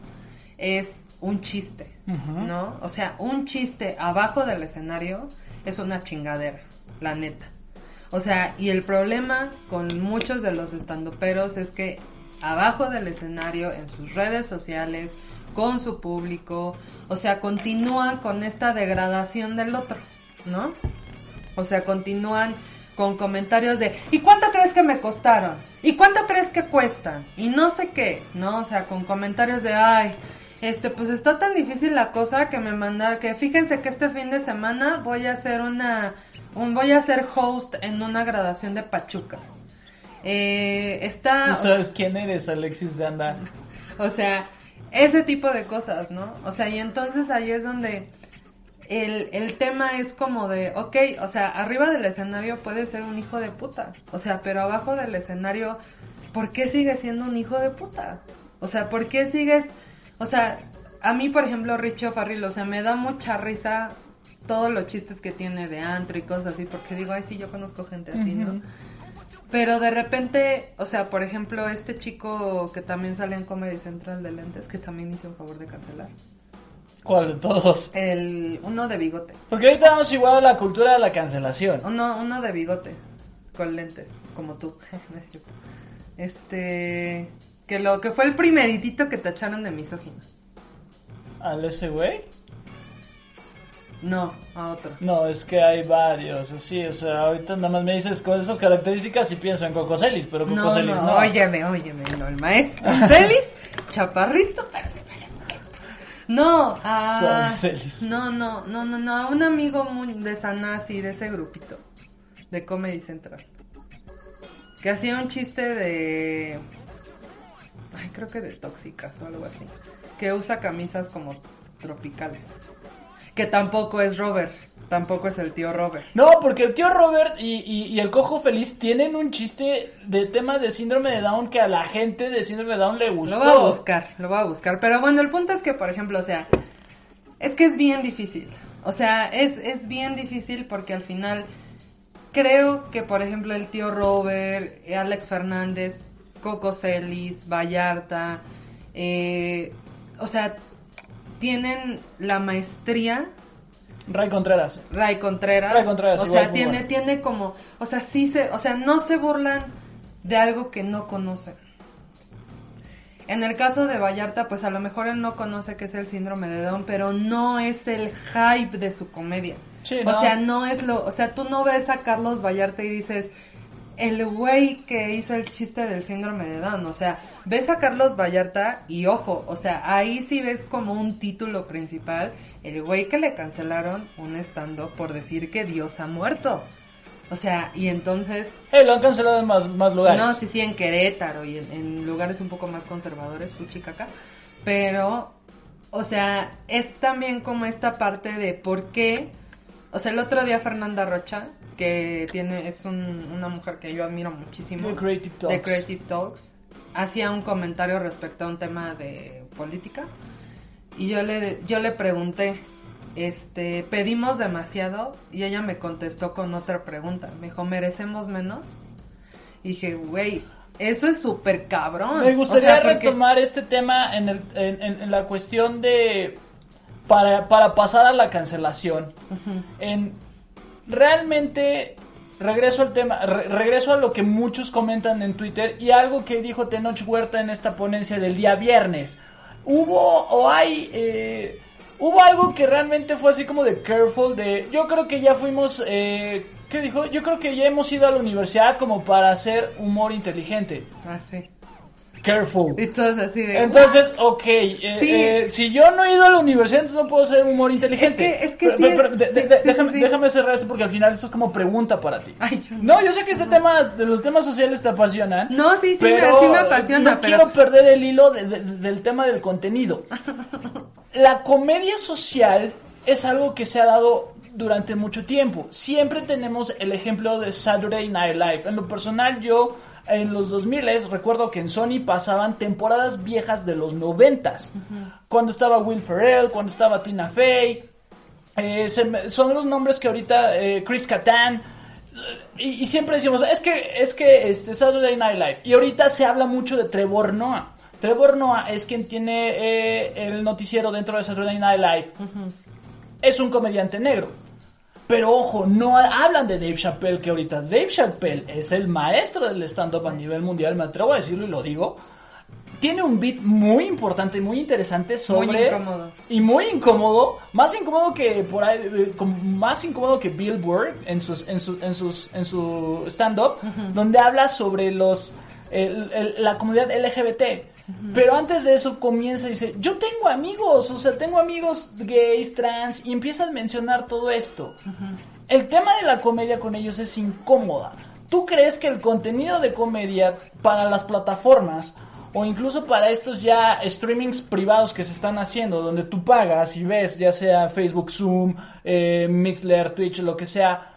es un chiste. ¿no? O sea, un chiste abajo del escenario es una chingadera, la neta. O sea, y el problema con muchos de los estandoperos es que abajo del escenario, en sus redes sociales, con su público, o sea, continúan con esta degradación del otro, ¿no? O sea, continúan con comentarios de ¿y cuánto crees que me costaron? ¿Y cuánto crees que cuestan? Y no sé qué, ¿no? O sea, con comentarios de ay, este, pues está tan difícil la cosa que me mandaron, que fíjense que este fin de semana voy a hacer una, un, voy a ser host en una graduación de Pachuca. Eh, está, Tú sabes quién eres, Alexis de Anda. (laughs) o sea, ese tipo de cosas, ¿no? O sea, y entonces ahí es donde el, el tema es como de, ok, o sea, arriba del escenario puede ser un hijo de puta, o sea, pero abajo del escenario, ¿por qué sigue siendo un hijo de puta? O sea, ¿por qué sigues, o sea, a mí, por ejemplo, Richie Farrell, o sea, me da mucha risa todos los chistes que tiene de antro y cosas así, porque digo, ay, sí, yo conozco gente así, ¿no? Pero de repente, o sea, por ejemplo, este chico que también sale en Comedy Central de lentes, que también hizo un favor de cancelar. ¿Cuál de todos? El, uno de bigote. Porque ahorita vamos igual a la cultura de la cancelación. Uno, uno de bigote, con lentes, como tú. no es cierto. Este, que lo que fue el primeritito que tacharon de misógino. ¿Al ese güey? No, a otro. No, es que hay varios, así, o sea, ahorita nada más me dices con esas características y pienso en Coco Celis, pero Coco No, no, no. óyeme, óyeme, no, el maestro (laughs) Celis, chaparrito, pero se parece No, a... Sorry, Celis. No, no, no, no, no, a un amigo muy de Sanasi, de ese grupito, de Comedy Central, que hacía un chiste de... Ay, creo que de tóxicas o algo así, que usa camisas como tropicales, que tampoco es Robert, tampoco es el tío Robert. No, porque el tío Robert y, y- y el cojo feliz tienen un chiste de tema de síndrome de Down que a la gente de síndrome de Down le gustó. Lo voy a buscar, lo voy a buscar. Pero bueno, el punto es que, por ejemplo, o sea, es que es bien difícil. O sea, es, es bien difícil porque al final creo que, por ejemplo, el tío Robert, Alex Fernández, Coco Celis, Vallarta, eh, o sea, tienen la maestría Ray Contreras. Ray Contreras. Ray Contreras, o sea, tiene, bueno. tiene como, o sea, sí se, o sea, no se burlan de algo que no conocen. En el caso de Vallarta, pues a lo mejor él no conoce qué es el síndrome de Down, pero no es el hype de su comedia. Sí, O no. sea, no es lo, o sea, tú no ves a Carlos Vallarta y dices, el güey que hizo el chiste del síndrome de Down, o sea, ves a Carlos Vallarta y ojo, o sea, ahí sí ves como un título principal, el güey que le cancelaron un estando por decir que Dios ha muerto. O sea, y entonces Eh, lo han cancelado en más, más lugares. no, sí, sí, en Querétaro y en, en lugares un poco más conservadores, Fuchicaca. Pero, o sea, es también como esta parte de por qué, o sea, el otro día Fernanda Rocha, que tiene, es un- una mujer que yo admiro muchísimo, De Creative Talks. de Creative Talks, hacía un comentario respecto a un tema de política y yo le, yo le pregunté, este, pedimos demasiado y ella me contestó con otra pregunta, me dijo, ¿merecemos menos? Y dije, güey, eso es súper cabrón. Me O gustaría sea, porque- retomar este tema en, el, en, en- en la cuestión de... Para, para pasar a la cancelación. En realmente regreso al tema, re- regreso a lo que muchos comentan en Twitter y algo que dijo Tenoch Huerta en esta ponencia del día viernes. Hubo o hay eh, hubo algo que realmente fue así como de careful de yo creo que ya fuimos eh, ¿qué dijo? Yo creo que ya hemos ido a la universidad como para hacer humor inteligente. Ah, sí. Careful. Y todos así de... Entonces, ok, eh, Sí. eh, si yo no he ido a la universidad, entonces no puedo hacer humor inteligente. Es que- es que Pero- sí pero- es- pero de- sí, de- sí, déjame, cerrar esto porque al final esto es como pregunta para ti. Ay, yo No, yo sé que este tema, de los temas sociales te apasionan. No, sí, sí, pero me, sí me apasiona, No pero... quiero perder el hilo de- de- del tema del contenido. (laughs) La comedia social es algo que se ha dado durante mucho tiempo. Siempre tenemos el ejemplo de Saturday Night Live. En lo personal, yo en los 2000 recuerdo que en Sony pasaban temporadas viejas de los 90 Cuando estaba Will Ferrell, cuando estaba Tina Fey. Eh, se son los nombres que ahorita eh, Chris Kattan y, y siempre decimos es que es que este Saturday Night Live y ahorita se habla mucho de Trevor Noah. Trevor Noah es quien tiene eh, el noticiero dentro de Saturday Night Live. Es un comediante negro pero ojo no ha- hablan de Dave Chappelle que ahorita Dave Chappelle es el maestro del stand up a nivel mundial me atrevo a decirlo y lo digo tiene un beat muy importante muy interesante sobre Muy incómodo. y muy incómodo, más incómodo que por ahí, eh, más incómodo que Bill Burr en sus en sus en sus en su stand up, donde habla sobre los el- el- la comunidad LGBT. Pero antes de eso comienza y dice, yo tengo amigos, o sea, tengo amigos gays, trans, y empieza a mencionar todo esto. El tema de la comedia con ellos es incómoda. ¿Tú crees que el contenido de comedia para las plataformas o incluso para estos ya streamings privados que se están haciendo, donde tú pagas y ves, ya sea Facebook, Zoom, eh, Mixler, Twitch, lo que sea,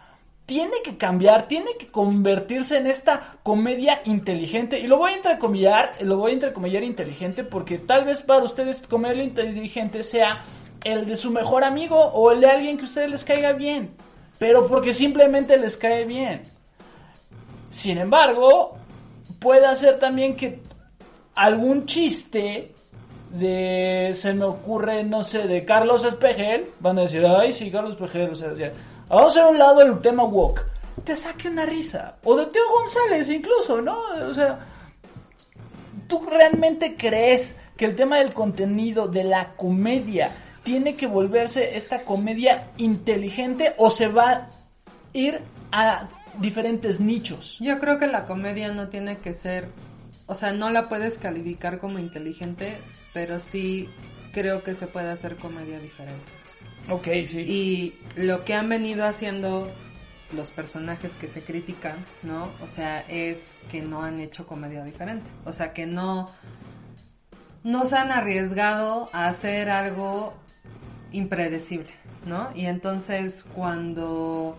tiene que cambiar, tiene que convertirse en esta comedia inteligente. Y lo voy a entrecomillar, lo voy a entrecomillar inteligente porque tal vez para ustedes comedia inteligente sea el de su mejor amigo o el de alguien que a ustedes les caiga bien. Pero porque simplemente les cae bien. Sin embargo, puede hacer también que algún chiste de, se me ocurre, no sé, de Carlos Espejel, van a decir, ay, sí, Carlos Espejel, o sea, ya, vamos a un lado el tema woke, te saque una risa, o de Teo González incluso, ¿no? O sea, ¿tú realmente crees que el tema del contenido, de la comedia, tiene que volverse esta comedia inteligente o se va a ir a diferentes nichos? Yo creo que la comedia no tiene que ser, o sea, no la puedes calificar como inteligente, pero sí creo que se puede hacer comedia diferente. Ok, sí. Y lo que han venido haciendo los personajes que se critican, ¿no? O sea, es que no han hecho comedia diferente. O sea, que no, no se han arriesgado a hacer algo impredecible, ¿no? Y entonces cuando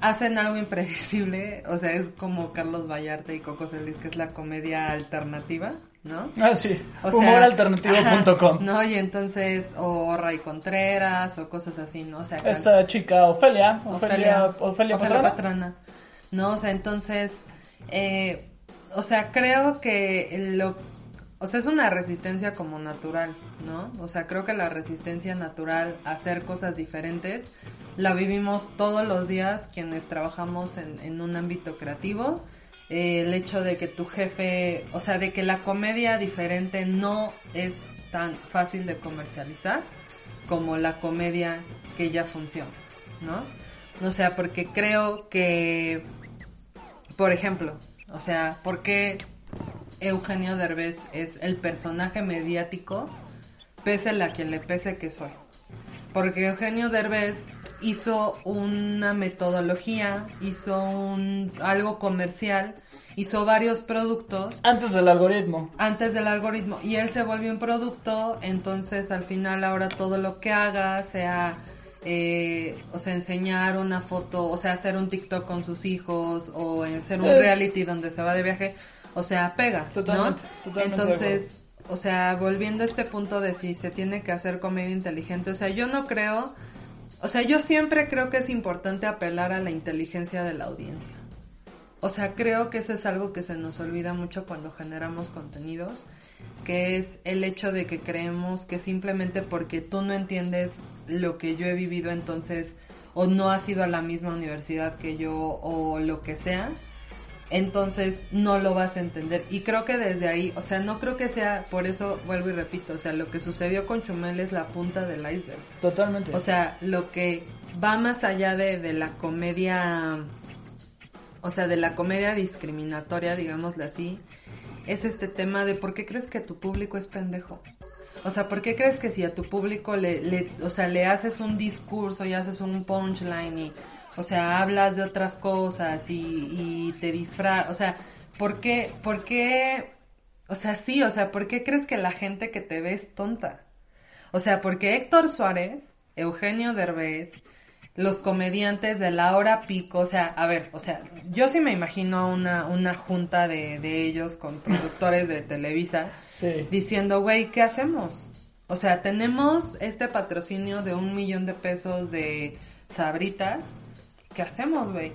hacen algo impredecible, o sea, es como Carlos Vallarta y Coco Celis, que es la comedia alternativa, ¿no? Ah, sí. Humoralternativo.com. No, y entonces, o Ray Contreras, o cosas así, ¿no? O sea, que- Esta chica Ofelia, Ofelia, Ofelia, Ofelia, Ofelia Pastrana. Pastrana. No, o sea, entonces, eh, o sea, creo que lo, o sea, es una resistencia como natural, ¿no? O sea, creo que la resistencia natural a hacer cosas diferentes la vivimos todos los días quienes trabajamos en, en un ámbito creativo. El hecho de que tu jefe, o sea, de que la comedia diferente no es tan fácil de comercializar como la comedia que ya funciona, ¿no? O sea, porque creo que, por ejemplo, o sea, ¿por qué Eugenio Derbez es el personaje mediático, pese a quien le pese que soy? Porque Eugenio Derbez hizo una metodología, hizo un, algo comercial hizo varios productos Antes del algoritmo. antes del algoritmo y él se volvió un producto, entonces al final ahora todo lo que haga sea, eh, o sea, enseñar una foto, o sea, hacer un TikTok con sus hijos o hacer un Eh. reality donde se va de viaje, o sea, pega, Totalmente, ¿no? totalmente entonces, o sea, volviendo a este punto de si se tiene que hacer comedia inteligente, o sea, yo no creo, o sea, yo siempre creo que es importante apelar a la inteligencia de la audiencia. O sea, creo que eso es algo que se nos olvida mucho cuando generamos contenidos, que es el hecho de que creemos que simplemente porque tú no entiendes lo que yo he vivido, entonces, o no has ido a la misma universidad que yo, o lo que sea, entonces no lo vas a entender. Y creo que desde ahí, o sea, no creo que sea, por eso vuelvo y repito, o sea, lo que sucedió con Chumel es la punta del iceberg. Totalmente. O sea, lo que va más allá de, de la comedia, o sea, de la comedia discriminatoria, digámosle así, es este tema de por qué crees que tu público es pendejo. O sea, ¿por qué crees que si a tu público le, le, o sea, le haces un discurso y haces un punchline y, o sea, hablas de otras cosas y, y te disfrazas, o sea, ¿por qué, por qué, o sea, sí, o sea, ¿por qué crees que la gente que te ve es tonta? O sea, porque Héctor Suárez, Eugenio Derbez, los comediantes de la hora pico, o sea, a ver, o sea, yo sí me imagino una, una junta de, de ellos con productores de Televisa sí. diciendo, güey, ¿qué hacemos? O sea, tenemos este patrocinio de un millón de pesos de sabritas, ¿qué hacemos, güey?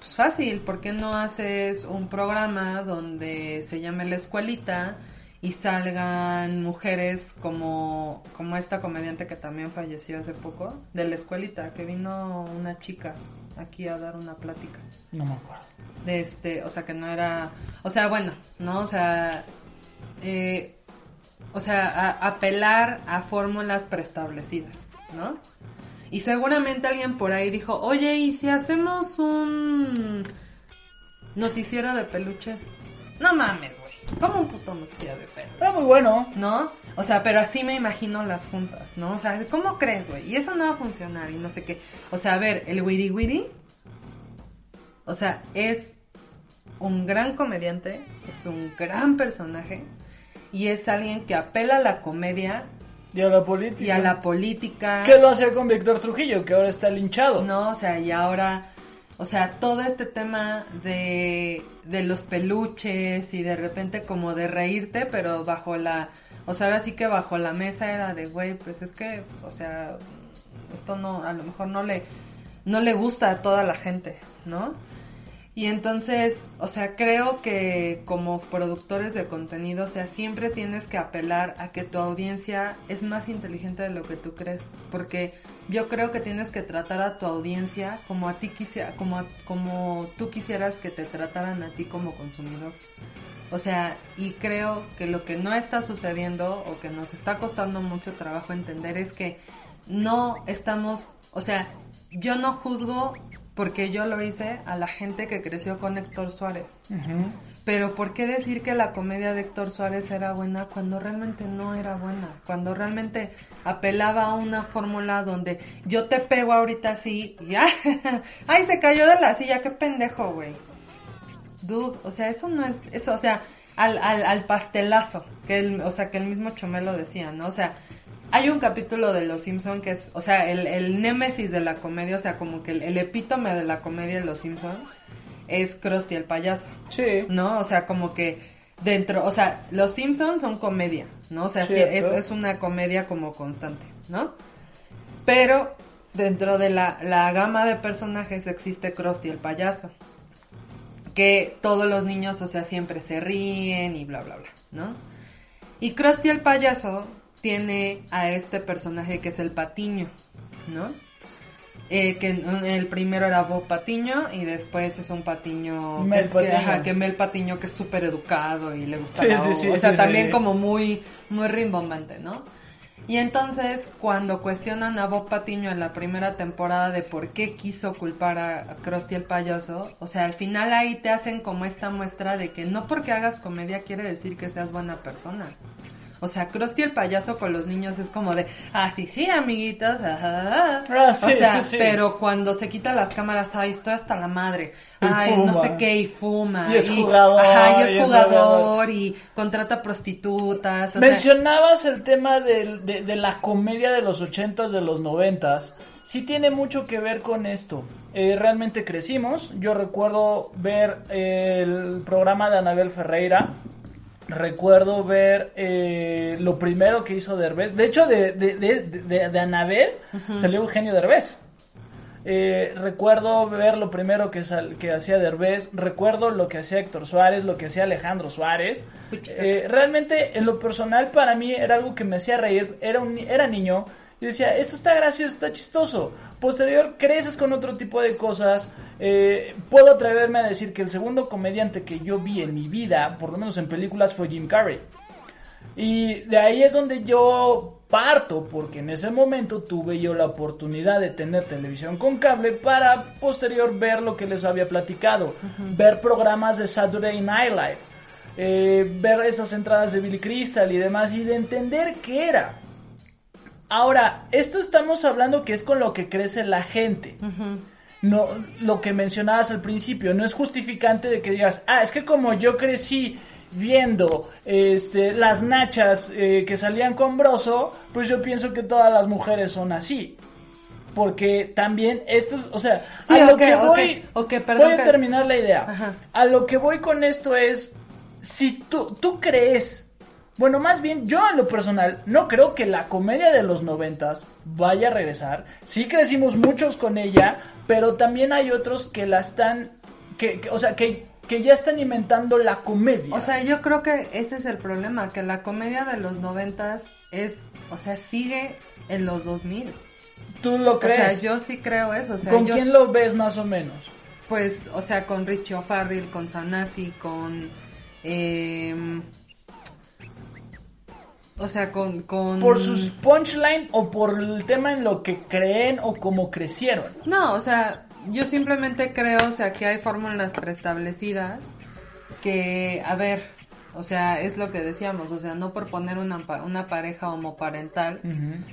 Pues fácil, ¿por qué no haces un programa donde se llame La Escuelita y salgan mujeres como, como esta comediante que también falleció hace poco, de La Escuelita, que vino una chica aquí a dar una plática? No me acuerdo. de este, o sea, que no era, o sea, bueno, ¿no? O sea, eh, o sea, a- apelar a fórmulas preestablecidas, ¿no? Y seguramente alguien por ahí dijo, oye, ¿y si hacemos un noticiero de peluches? No mames, güey. ¿Cómo un puto noticiero de peluches? Era muy bueno. ¿no? O sea, pero así me imagino las juntas, ¿no? O sea, ¿cómo crees, güey? Y eso no va a funcionar y no sé qué. O sea, a ver, el Wiri Wiri, o sea, es un gran comediante, es un gran personaje y es alguien que apela a la comedia Y a la política. y a la política. ¿Qué lo hacía con Víctor Trujillo, que ahora está linchado? No, o sea, y ahora, o sea, todo este tema de, de los peluches y de repente como de reírte, pero bajo la, o sea, ahora sí que bajo la mesa era de, güey, pues es que, o sea, esto no, a lo mejor no le, no le gusta a toda la gente, ¿no? Y entonces, o sea, creo que como productores de contenido, o sea, siempre tienes que apelar a que tu audiencia es más inteligente de lo que tú crees, porque yo creo que tienes que tratar a tu audiencia como a ti quisiera, como a- como tú quisieras que te trataran a ti como consumidor. O sea, y creo que lo que no está sucediendo o que nos está costando mucho trabajo entender es que no estamos, o sea, yo no juzgo porque yo lo hice a la gente que creció con Héctor Suárez. Pero ¿por qué decir que la comedia de Héctor Suárez era buena cuando realmente no era buena? Cuando realmente apelaba a una fórmula donde yo te pego ahorita así y ¡ah! (laughs) ¡ay, se cayó de la silla! ¡Qué pendejo, güey! Dude, o sea, eso no es, eso, o sea, al, al, al pastelazo, que el, o sea, que el mismo Chomelo decía, ¿no? O sea, hay un capítulo de Los Simpson que es, o sea, el, el némesis de la comedia, o sea, como que el, el epítome de la comedia de Los Simpson es Krusty el payaso. Sí. ¿no? O sea, como que dentro, o sea, los Simpsons son comedia, ¿no? O sea, sí, es, es una comedia como constante, ¿no? Pero dentro de la, la gama de personajes existe Krusty el payaso, que todos los niños, o sea, siempre se ríen y bla, bla, bla, ¿no? Y Krusty el payaso tiene a este personaje que es el Patiño, ¿no? Eh, que el primero era Bob Patiño y después es un Patiño Mel que, es que, Patiño. ajá, que Mel Patiño que es súper educado y le gusta Sí, la sí, O- sí, o sea también como muy muy rimbombante no y entonces cuando cuestionan a Bob Patiño en la primera temporada de por qué quiso culpar a, a Krusty el payaso o sea al final ahí te hacen como esta muestra de que no porque hagas comedia quiere decir que seas buena persona O sea, Krusty el payaso con los niños es como de, ah, sí, sí, amiguitos, ajá, Ah, sí, o sea, sí, sí. pero cuando se quita las cámaras, ay, estoy hasta la madre, Y ay, no sé qué, y fuma, Y es jugador, ajá, y es y es jugador, y contrata prostitutas, o sea, Mencionabas el tema de, de la comedia de los ochentas, de los noventas. Sí tiene mucho que ver con esto. Eh, realmente crecimos. Yo recuerdo ver el programa de Anabel Ferreira. Recuerdo ver eh, lo primero que hizo Derbez. De hecho, de, de, de, de- de Anabel salió Eugenio Derbez. Eh, recuerdo ver lo primero que, sal- que hacía Derbez, recuerdo lo que hacía Héctor Suárez, lo que hacía Alejandro Suárez. Eh, realmente, en lo personal, para mí era algo que me hacía reír. Era, un, era niño y decía, esto está gracioso, está chistoso. Posterior, creces con otro tipo de cosas. Eh, puedo atreverme a decir que el segundo comediante que yo vi en mi vida, por lo menos en películas, fue Jim Carrey. Y de ahí es donde yo parto, porque en ese momento tuve yo la oportunidad de tener televisión con cable para posterior ver lo que les había platicado, ver programas de Saturday Night Live, eh, ver esas entradas de Billy Crystal y demás, y de entender qué era. Ahora, esto estamos hablando que es con lo que crece la gente. No, lo que mencionabas al principio, no es justificante de que digas, ah, es que como yo crecí viendo este, las nachas eh, que salían con Broso, pues yo pienso que todas las mujeres son así. Porque también esto es, o sea, Sí, a lo que voy, perdón voy a terminar la idea. Ajá. A lo que voy con esto es, si tú, tú crees, bueno, más bien yo en lo personal no creo que la comedia de los noventas vaya a regresar. Sí crecimos muchos con ella, pero también hay otros que la están, que, que- o sea, que, que ya están inventando la comedia. O sea, yo creo que ese es el problema, que la comedia de los noventas es, o sea, sigue en los 2000. ¿tú lo O crees? sea, yo sí creo eso. O sea, ¿Con yo, quién lo ves más o menos? Pues, o sea, con Richie O'Farrill, con Sanasi, con... em, o sea, con... con ¿Por sus punchline o por el tema en lo que creen o cómo crecieron? No, o sea, yo simplemente creo, o sea, que hay fórmulas preestablecidas que, a ver, o sea, es lo que decíamos, o sea, no por poner una, una pareja homoparental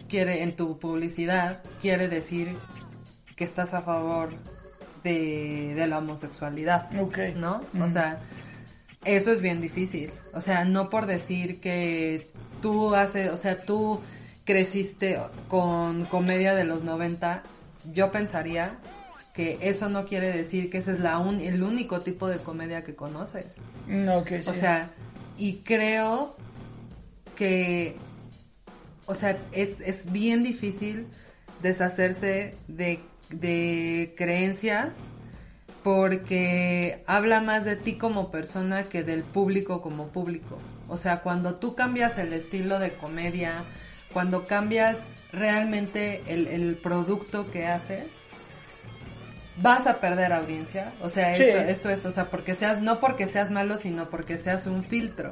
quiere en tu publicidad quiere decir que estás a favor de, de la homosexualidad, Ok. ¿no? O sea, eso es bien difícil. O sea, no por decir que tú haces, o sea, tú creciste con comedia de los 90, yo pensaría que eso no quiere decir que ese es la un- el único tipo de comedia que conoces. Mm, ok, sí. O sea, y creo que, o sea, es, es bien difícil deshacerse de, de creencias porque habla más de ti como persona que del público como público. O sea, cuando tú cambias el estilo de comedia, cuando cambias realmente el, el producto que haces, vas a perder audiencia. O sea, Sí. eso, eso es, o sea, porque seas, no porque seas malo, sino porque seas un filtro.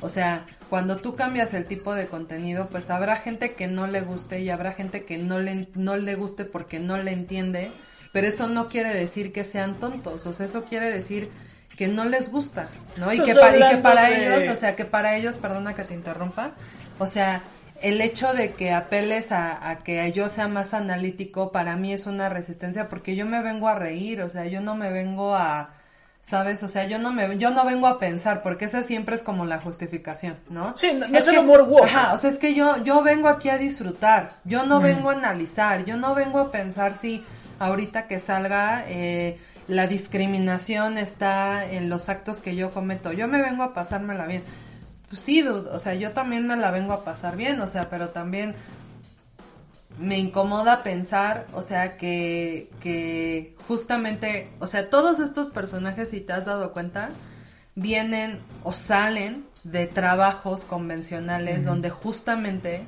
O sea, cuando tú cambias el tipo de contenido, pues habrá gente que no le guste y habrá gente que no le, no le guste porque no le entiende, pero eso no quiere decir que sean tontos, o sea, eso quiere decir que no les gusta, ¿no? Y que, pa- y que hablando para de- ellos, o sea, que para ellos, perdona que te interrumpa, o sea, el hecho de que apeles a, a que yo sea más analítico, para mí es una resistencia porque yo me vengo a reír, o sea, yo no me vengo a, ¿sabes? O sea, yo no me, yo no vengo a pensar, porque esa siempre es como la justificación, ¿no? Sí, no- no es el humor woke. Ajá, o sea, es que yo, yo vengo aquí a disfrutar, yo no vengo a analizar, yo no vengo a pensar si ahorita que salga eh, la discriminación está en los actos que yo cometo, yo me vengo a pasármela bien. Pues sí, dude, o sea, yo también me la vengo a pasar bien, o sea, pero también me incomoda pensar, o sea, que, que justamente, o sea, todos estos personajes, si te has dado cuenta, vienen o salen de trabajos convencionales donde justamente,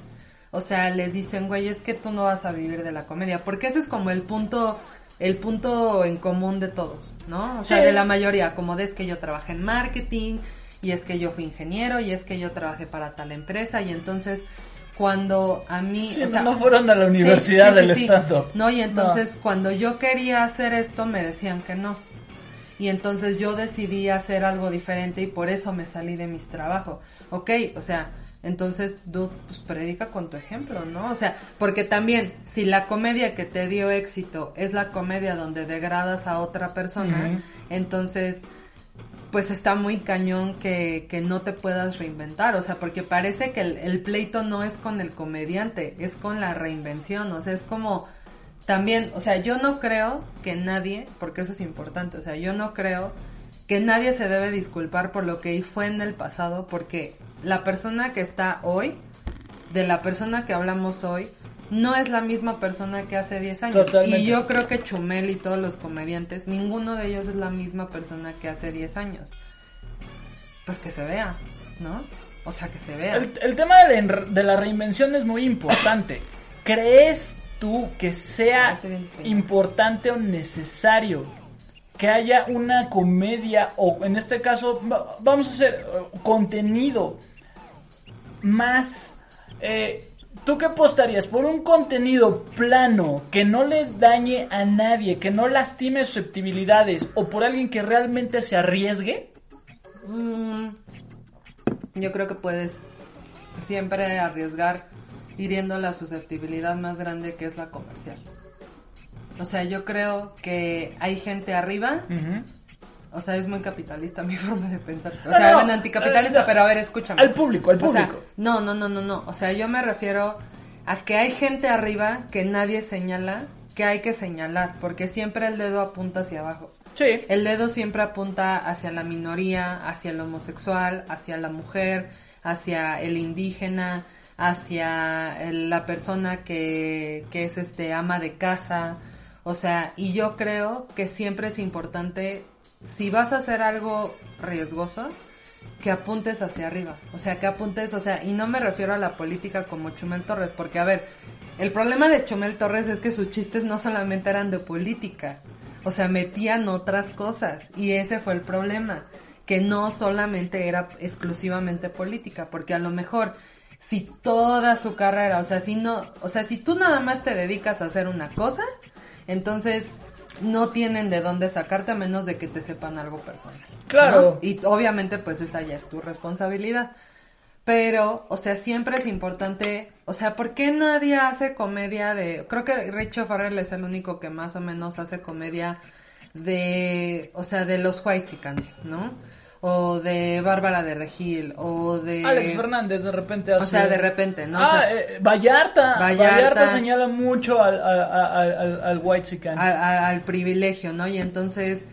o sea, les dicen, güey, es que tú no vas a vivir de la comedia, porque ese es como el punto, el punto en común de todos, ¿no? O sea, Sí. de la mayoría, como de es que yo trabajé en marketing, y es que yo fui ingeniero, y es que yo trabajé para tal empresa, y entonces cuando a mí, Sí, o sea, no fueron a la universidad sí, del stand-up. No, y entonces cuando yo quería hacer esto me decían que no. y entonces yo decidí hacer algo diferente y por eso me salí de mis trabajos. Ok, o sea, entonces, dude, pues predica con tu ejemplo, ¿no? O sea, porque también, si la comedia que te dio éxito es la comedia donde degradas a otra persona, entonces, pues está muy cañón que, que no te puedas reinventar, o sea, porque parece que el, el pleito no es con el comediante, es con la reinvención, o sea, es como también, o sea, yo no creo que nadie, porque eso es importante, o sea, yo no creo que nadie se debe disculpar por lo que fue en el pasado, porque la persona que está hoy, de la persona que hablamos hoy, no es la misma persona que hace 10 años. Totalmente. Y yo creo que Chumel y todos los comediantes, ninguno de ellos es la misma persona que hace 10 años. Pues que se vea, ¿no? O sea, que se vea. El, el tema de de la reinvención es muy importante. (coughs) ¿Crees tú que sea despeinado. importante o necesario que haya una comedia o en este caso va- vamos a hacer eh, contenido más... eh, ¿Tú qué apostarías? ¿Por un contenido plano que no le dañe a nadie, que no lastime susceptibilidades o por alguien que realmente se arriesgue? Mm, yo creo que puedes siempre arriesgar hiriendo la susceptibilidad más grande que es la comercial. O sea, yo creo que hay gente arriba. O sea, es muy capitalista mi (laughs) forma de pensar. O No, sea, no, bueno, anticapitalista, eh, pero a ver, escúchame. Al público, al O sea, público. no, no, no, no, no. O sea, yo me refiero a que hay gente arriba que nadie señala, que hay que señalar, porque siempre el dedo apunta hacia abajo. Sí. El dedo siempre apunta hacia la minoría, hacia el homosexual, hacia la mujer, hacia el indígena, hacia el- la persona que, que es este ama de casa. O sea, y yo creo que siempre es importante, si vas a hacer algo riesgoso, que apuntes hacia arriba. O sea, que apuntes, o sea, y no me refiero a la política como Chumel Torres, porque a ver, el problema de Chumel Torres es que sus chistes no solamente eran de política, o sea, metían otras cosas, y ese fue el problema, que no solamente era exclusivamente política, porque a lo mejor si toda su carrera, o sea, si no, o sea, si tú nada más te dedicas a hacer una cosa, entonces no tienen de dónde sacarte a menos de que te sepan algo personal. Claro. ¿no? Y obviamente pues esa ya es tu responsabilidad. Pero, o sea, siempre es importante, o sea, ¿por qué nadie hace comedia de... Creo que Richo Farrell es el único que más o menos hace comedia de, o sea, de los Whitesicans, ¿no? O de Bárbara de Regil, o de... Alex Fernández de repente hace... O sea, de repente, ¿no? O Ah, sea, eh, Vallarta. Vallarta. Vallarta. señala mucho al, al, al, al, al White a- al privilegio, ¿no? Y entonces,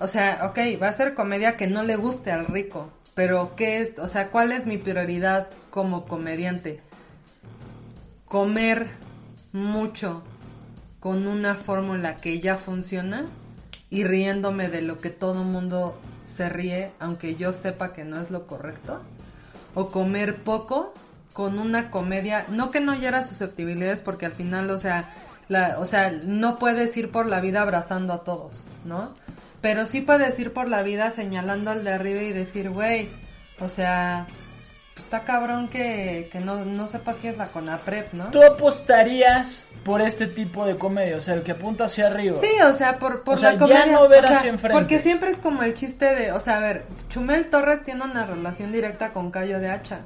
o sea, ok, va a ser comedia que no le guste al rico, pero ¿qué es? O sea, ¿cuál es mi prioridad como comediante? Comer mucho con una fórmula que ya funciona y riéndome de lo que todo mundo se ríe, aunque yo sepa que no es lo correcto, o comer poco con una comedia, no que no hiera susceptibilidades, porque al final, o sea, la, o sea, no puedes ir por la vida abrazando a todos, ¿no? Pero sí puedes ir por la vida señalando al de arriba y decir, güey, o sea, pues está cabrón que, que no, no sepas quién es la CONAPREP, ¿no? ¿Tú apostarías por este tipo de comedia? O sea, el que apunta hacia arriba. Sí, o sea, por, por O sea, la ya comedia. no ver o sea, hacia enfrente. Porque siempre es como el chiste de, o sea, a ver, Chumel Torres tiene una relación directa con Cayo de Hacha.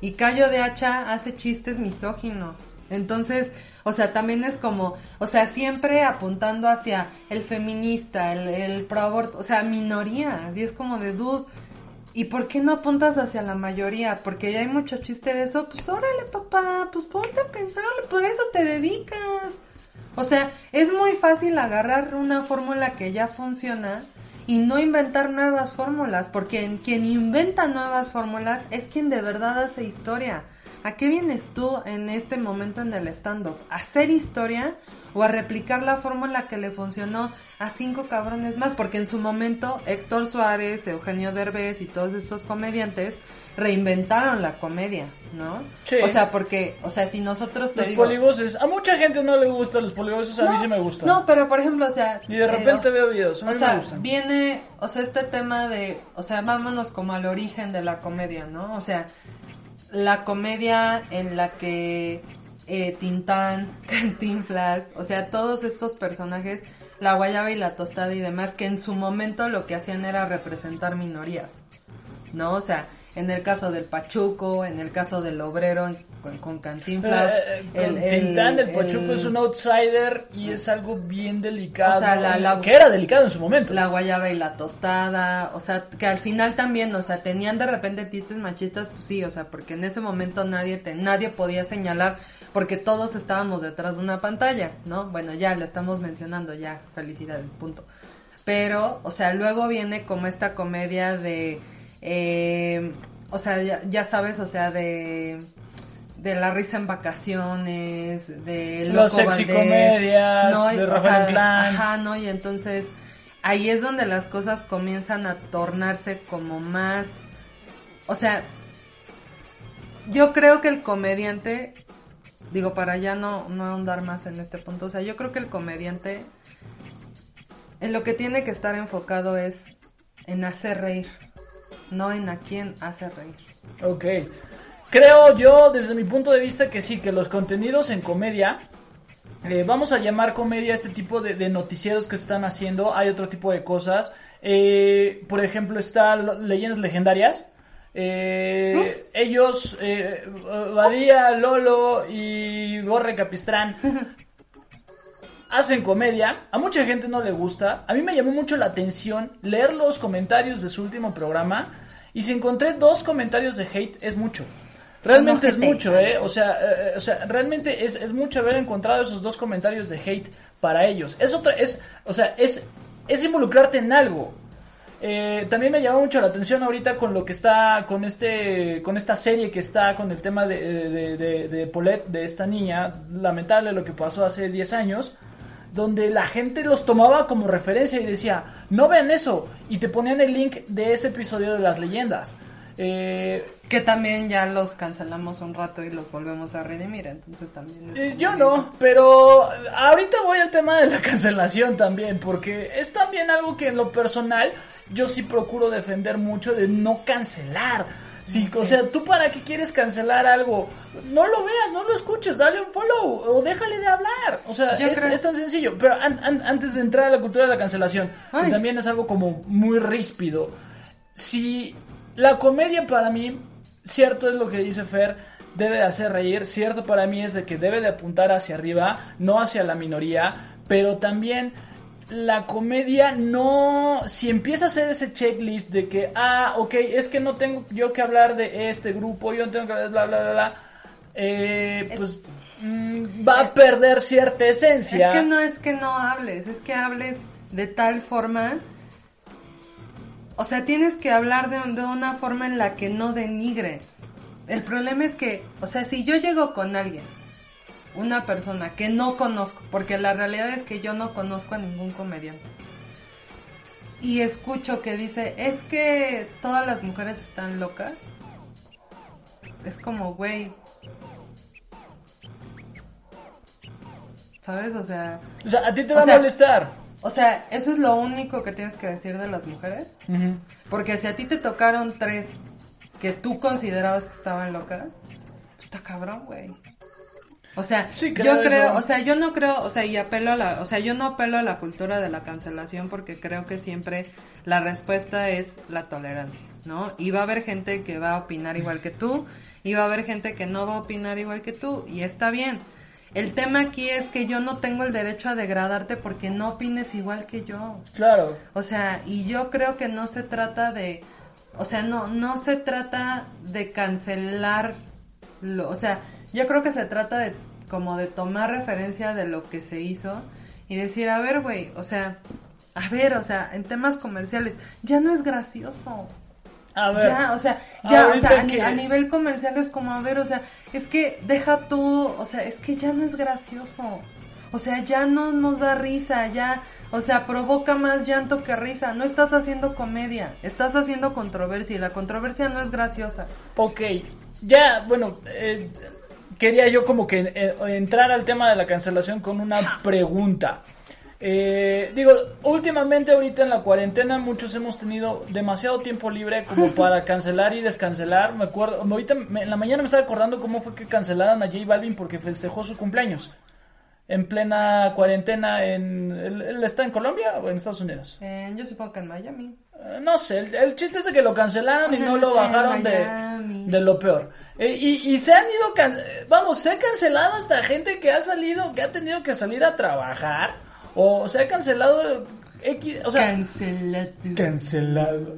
Y Cayo de Hacha hace chistes misóginos. Entonces, o sea, también es como, o sea, siempre apuntando hacia el feminista, el, el pro aborto, o sea, minorías. Y es como de, dude, ¿y por qué no apuntas hacia la mayoría? Porque ya hay mucho chiste de eso. Pues órale, papá, pues ponte a pensar, por eso te dedicas. O sea, es muy fácil agarrar una fórmula que ya funciona y no inventar nuevas fórmulas, porque en- quien inventa nuevas fórmulas es quien de verdad hace historia. ¿A qué vienes tú en este momento en el stand-up? ¿A hacer historia o a replicar la fórmula que le funcionó a cinco cabrones más? Porque en su momento Héctor Suárez, Eugenio Derbez y todos estos comediantes reinventaron la comedia, ¿no? Sí. O sea, porque, o sea, si nosotros te Los digo... polivoces. A mucha gente no le gustan los polivoces, a mí sí me gustan. No, pero por ejemplo, o sea... Y de repente veo videos, a mí O me sea, gustan. viene, o sea, este tema de, o sea, vámonos como al origen de la comedia, ¿no? O sea, la comedia en la que eh, Tintán, (laughs) Cantinflas, o sea, todos estos personajes la guayaba y la tostada y demás, que en su momento lo que hacían era representar minorías, ¿no? O sea, en el caso del Pachuco, en el caso del obrero en- con, con Cantinflas. Eh, eh, el- con el- Tintán, el Pachuco el- es un outsider y es algo bien delicado. O sea, la- la- que era delicado en su momento. La guayaba y la tostada, o sea, que al final también, o sea, tenían de repente tistes machistas, pues sí, o sea, porque en ese momento nadie te, nadie podía señalar, porque todos estábamos detrás de una pantalla, ¿no? Bueno, ya la estamos mencionando, ya, felicidades, punto. Pero, o sea, luego viene como esta comedia de, eh, o sea, ya, ya sabes, o sea, de de la risa en vacaciones, de Los Loco sexy Valdés, comedias, no, de o sea. Ajá, ¿no? Y entonces ahí es donde las cosas comienzan a tornarse como más, o sea, yo creo que el comediante, digo, para ya no, no ahondar más en este punto, o sea, yo creo que el comediante en lo que tiene que estar enfocado es en hacer reír, no en a quién hace reír. Ok. Creo yo, desde mi punto de vista, que sí, que los contenidos en comedia, eh, vamos a llamar comedia este tipo de, de noticieros que se están haciendo, hay otro tipo de cosas. Eh, por ejemplo, está Leyendas Legendarias. Eh, ellos, eh, Badía, Lolo y Borre Capistrán, (laughs) hacen comedia. A mucha gente no le gusta. A mí me llamó mucho la atención leer los comentarios de su último programa. Y si encontré dos comentarios de hate, es mucho. Realmente es mucho, ¿eh? O sea, eh, o sea realmente es, es mucho haber encontrado esos dos comentarios de hate para ellos. Es otra, es, o sea, es, es involucrarte en algo. Eh, también me llamó mucho la atención ahorita con lo que está, con este, con esta serie que está, con el tema de, de, de, de Paulette, de esta niña, lamentable lo que pasó hace 10 años, donde la gente los tomaba como referencia y decía, no vean eso, y te ponían el link de ese episodio de las leyendas. Eh, Que también ya los cancelamos un rato y los volvemos a redimir, entonces también... Eh, yo no, pero ahorita voy al tema de la (laughs) cancelación también, porque es también algo que en lo personal yo sí procuro defender mucho de no cancelar. Sí, O sea, tú para qué quieres cancelar algo, no lo veas, no lo escuches, dale un follow o déjale de hablar. O sea, es, creo- es tan sencillo. Pero an- an- antes de entrar a la cultura de la cancelación, que Ay. también es algo como muy ríspido. Si la comedia para mí, cierto es lo que dice Fer, debe de hacer reír, cierto para mí es de que debe de apuntar hacia arriba, no hacia la minoría, pero también la comedia no, si empieza a hacer ese checklist de que, ah, ok, es que no tengo yo que hablar de este grupo, yo no tengo que hablar, bla, bla, bla, bla, eh, pues mm, va a perder cierta esencia. Es que no es que no hables, es que hables de tal forma... O sea, tienes que hablar de, de una forma en la que no denigre. El problema es que, o sea, si yo llego con alguien, una persona que no conozco, porque la realidad es que yo no conozco a ningún comediante, y escucho que dice, es que todas las mujeres están locas, es como, güey, ¿sabes? O sea, O sea, a ti te O va sea, a molestar. O sea, eso es lo único que tienes que decir de las mujeres. Porque si a ti te tocaron tres que tú considerabas que estaban locas, está cabrón, güey. O sea, Sí, yo creo, eso. o sea, yo no creo, o sea, y apelo a la, o sea, yo no apelo a la cultura de la cancelación porque creo que siempre la respuesta es la tolerancia, ¿no? Y va a haber gente que va a opinar igual que tú, y va a haber gente que no va a opinar igual que tú, y está bien. El tema aquí es que yo no tengo el derecho a degradarte porque no opines igual que yo. Claro. O sea, y yo creo que no se trata de, o sea, no, no se trata de cancelar, lo, o sea, yo creo que se trata de como de tomar referencia de lo que se hizo y decir, a ver, güey, o sea, a ver, o sea, en temas comerciales, ya no es gracioso. A ver. Ya, o sea, ya, o sea, a, ni- que- a nivel comercial es como, a ver, o sea, es que deja tú, o sea, es que ya no es gracioso. O sea, ya no nos da risa, ya, o sea, provoca más llanto que risa. No estás haciendo comedia, estás haciendo controversia y la controversia no es graciosa. Ok, ya, bueno, eh, quería yo como que eh, entrar al tema de la cancelación con una pregunta. Eh, digo, últimamente ahorita en la cuarentena muchos hemos tenido demasiado tiempo libre como (laughs) para cancelar y descancelar. Me acuerdo, ahorita me- en la mañana me estaba acordando cómo fue que cancelaron a J Balvin porque festejó su cumpleaños. en plena cuarentena en... ¿Él, él está en Colombia o en Estados Unidos? Eh, yo supongo que en Miami. Eh, no sé, el, el chiste es de que lo cancelaron y no lo bajaron de, lo peor. Eh, y, y se han ido, can- vamos, se ha cancelado hasta gente que ha salido, que ha tenido que salir a trabajar, o se ha cancelado X, o sea, Cancelado. cancelado.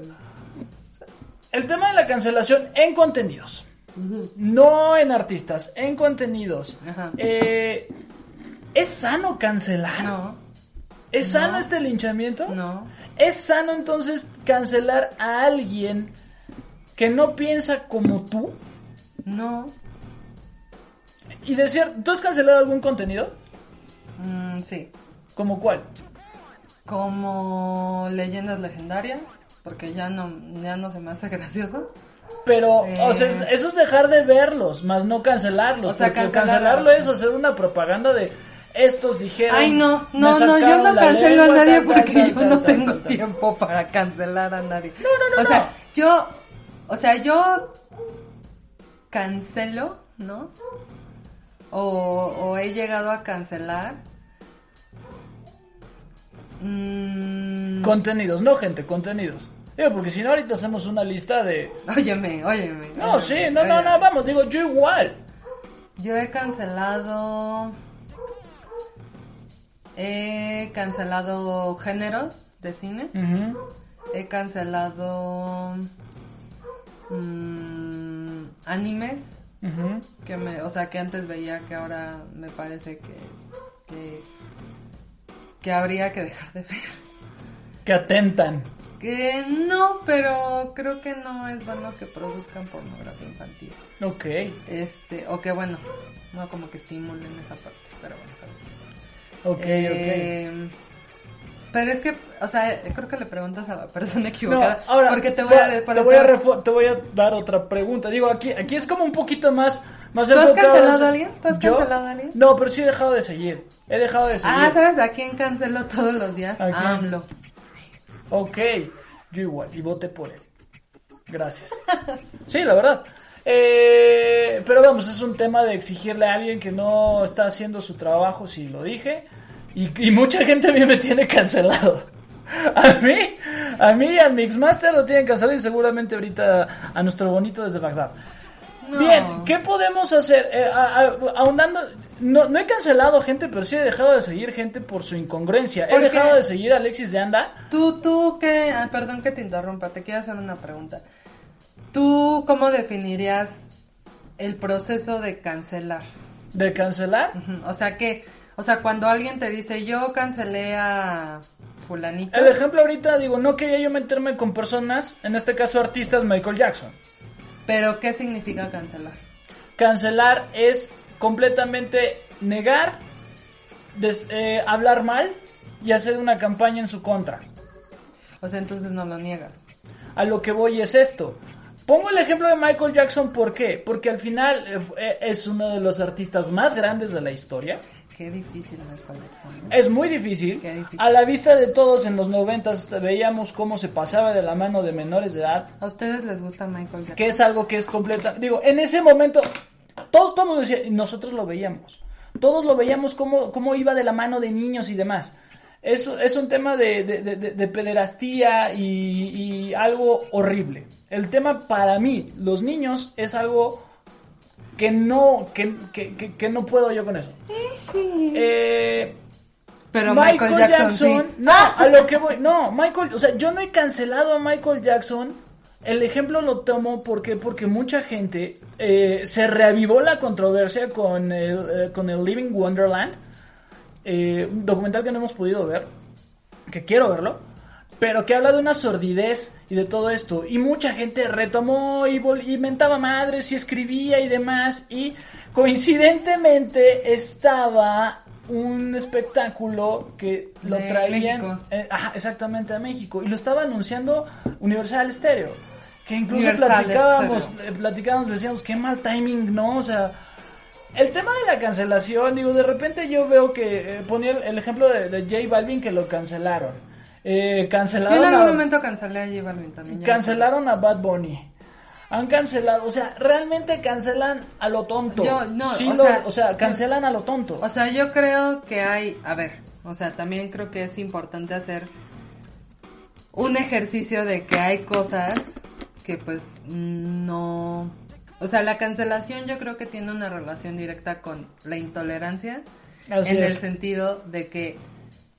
El tema de la cancelación en contenidos, no en artistas, en contenidos. Ajá. Eh, ¿Es sano cancelar? No, ¿Es sano No. este linchamiento? no. ¿Es sano entonces cancelar a alguien que no piensa como tú? No. Y decir, ¿tú has cancelado algún contenido? Mm, sí. ¿Como cuál? Como leyendas legendarias, porque ya no, ya no se me hace (laughs) gracioso. Pero, Eh. o sea, es- eso es dejar de verlos, más no cancelarlos. O sea, porque cancelar- cancelarlo es hacer una propaganda de estos dijeron. Ay, no, no, no, yo no cancelo a nadie porque yo no tengo tiempo para cancelar a nadie. No, no, no, O sea, yo, o sea, yo cancelo, ¿no? O, o he llegado a cancelar. Mm, Contenidos, no gente, contenidos. Digo, porque si no, ahorita hacemos una lista de. Óyeme, óyeme. No, óyeme, sí, no, no, óyeme. no, vamos, digo, yo igual. Yo he cancelado. He cancelado géneros de cine. He cancelado. mm, animes. Que me, o sea, que antes veía que ahora me parece que. que. Que habría que dejar de ver. Que atentan. Que no, pero creo que no es bueno que produzcan pornografía infantil. Ok. Este, o que bueno, no como que estimulen esa parte, pero bueno. bien. Ok, ok. Eh, Pero es que, o sea, creo que le preguntas a la persona (laughs) equivocada. No, ahora porque te voy a, te, voy a te voy a dar otra pregunta. Digo, aquí, aquí es como un poquito más, más ¿Tú has cancelado a alguien? ¿Tú has ¿Yo? cancelado a alguien? No, pero sí he dejado de seguir. He dejado de seguir. Ah, ¿sabes a quién cancelo todos los días? ¿A quién? AMLO. Ok, yo igual, y voté por él. Gracias. (laughs) Sí, la verdad. Eh, pero vamos, es un tema de exigirle a alguien que no está haciendo su trabajo, si lo dije. Y, y mucha gente a mí me tiene cancelado. (laughs) A mí, a mí, al Mixmaster lo tienen cancelado y seguramente ahorita a nuestro bonito desde Bagdad. No. Bien, ¿qué podemos hacer? Eh, a- a- ahondando, no, no he cancelado gente, pero sí he dejado de seguir gente por su incongruencia. He dejado de seguir a Alexis de Anda. Tú, tú, que, ah, perdón que te interrumpa, te quiero hacer una pregunta. ¿Tú cómo definirías el proceso de cancelar? ¿De cancelar? O sea que, o sea, cuando alguien te dice, yo cancelé a fulanito. El ejemplo ahorita, digo, no quería yo meterme con personas, en este caso artistas, Michael Jackson. Pero, ¿qué significa cancelar? Cancelar es completamente negar, des- eh, hablar mal y hacer una campaña en su contra. O sea, entonces no lo niegas. A lo que voy es esto. Pongo el ejemplo de Michael Jackson, ¿por qué? Porque al final eh, eh, es uno de los artistas más grandes de la historia. Qué difícil es colección. Es muy difícil. A la vista de todos en los noventas veíamos cómo se pasaba de la mano de menores de edad. ¿A ustedes les gusta Michael Jackson? que es algo que es completa. Digo, en ese momento, todo, todo el mundo decía, nosotros lo veíamos. Todos lo veíamos cómo, cómo iba de la mano de niños y demás. Es, es un tema de, de, de- de pederastía y, y algo horrible. El tema para mí, los niños, es algo que no, que, que, que- que no puedo yo con eso. Eh, Pero Michael, Jackson, sí. no, a lo que voy, no, Michael, o sea, yo no he cancelado a Michael Jackson. El ejemplo lo tomo porque porque mucha gente eh, se reavivó la controversia con el, eh, con el Living Wonderland, eh, un documental que no hemos podido ver, que quiero verlo, pero que habla de una sordidez y de todo esto. Y mucha gente retomó y, y mentaba madres y escribía y demás. Y coincidentemente estaba un espectáculo que lo De traían eh, ajá, exactamente a México y lo estaba anunciando Universal Stereo que incluso Universal platicábamos Stereo. eh, platicábamos decíamos qué mal timing no o sea el tema de la cancelación, digo, de repente yo veo que eh, ponía el, el ejemplo de, de J Balvin que lo cancelaron. Eh, Yo en cancelaron, algún a, momento cancelé a J Balvin también. cancelaron a Bad Bunny. Han cancelado, o sea, realmente cancelan a lo tonto. Yo, no, Sí o lo- sea, o sea, cancelan a lo tonto. O sea, yo creo que hay, a ver, o sea, también creo que es importante hacer un ejercicio de que hay cosas que pues no... O sea, la cancelación yo creo que tiene una relación directa con la intolerancia Así en es. el sentido de que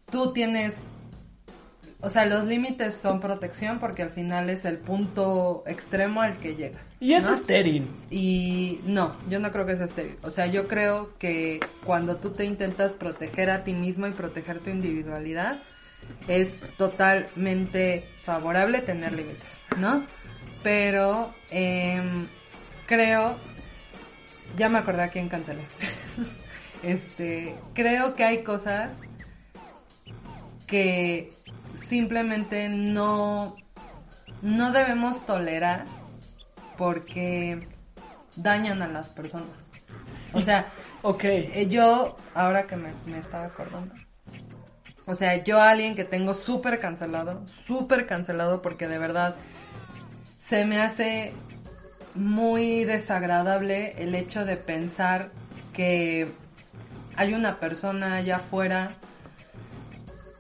tú tienes... O sea, los límites son protección porque al final es el punto extremo al que llegas. y es ¿no? estéril. Y no, yo no creo que sea estéril. O sea, yo creo que cuando tú te intentas proteger a ti mismo y proteger tu individualidad, es totalmente favorable tener límites, ¿no? Pero em, creo, ya me acordé a quién cancelé. (laughs) este, creo que hay cosas que simplemente no, no debemos tolerar porque dañan a las personas. O sea, Ok. eh, yo, ahora que me, me estaba acordando, o sea, yo a alguien que tengo súper cancelado, súper cancelado porque de verdad se me hace muy desagradable el hecho de pensar que hay una persona allá afuera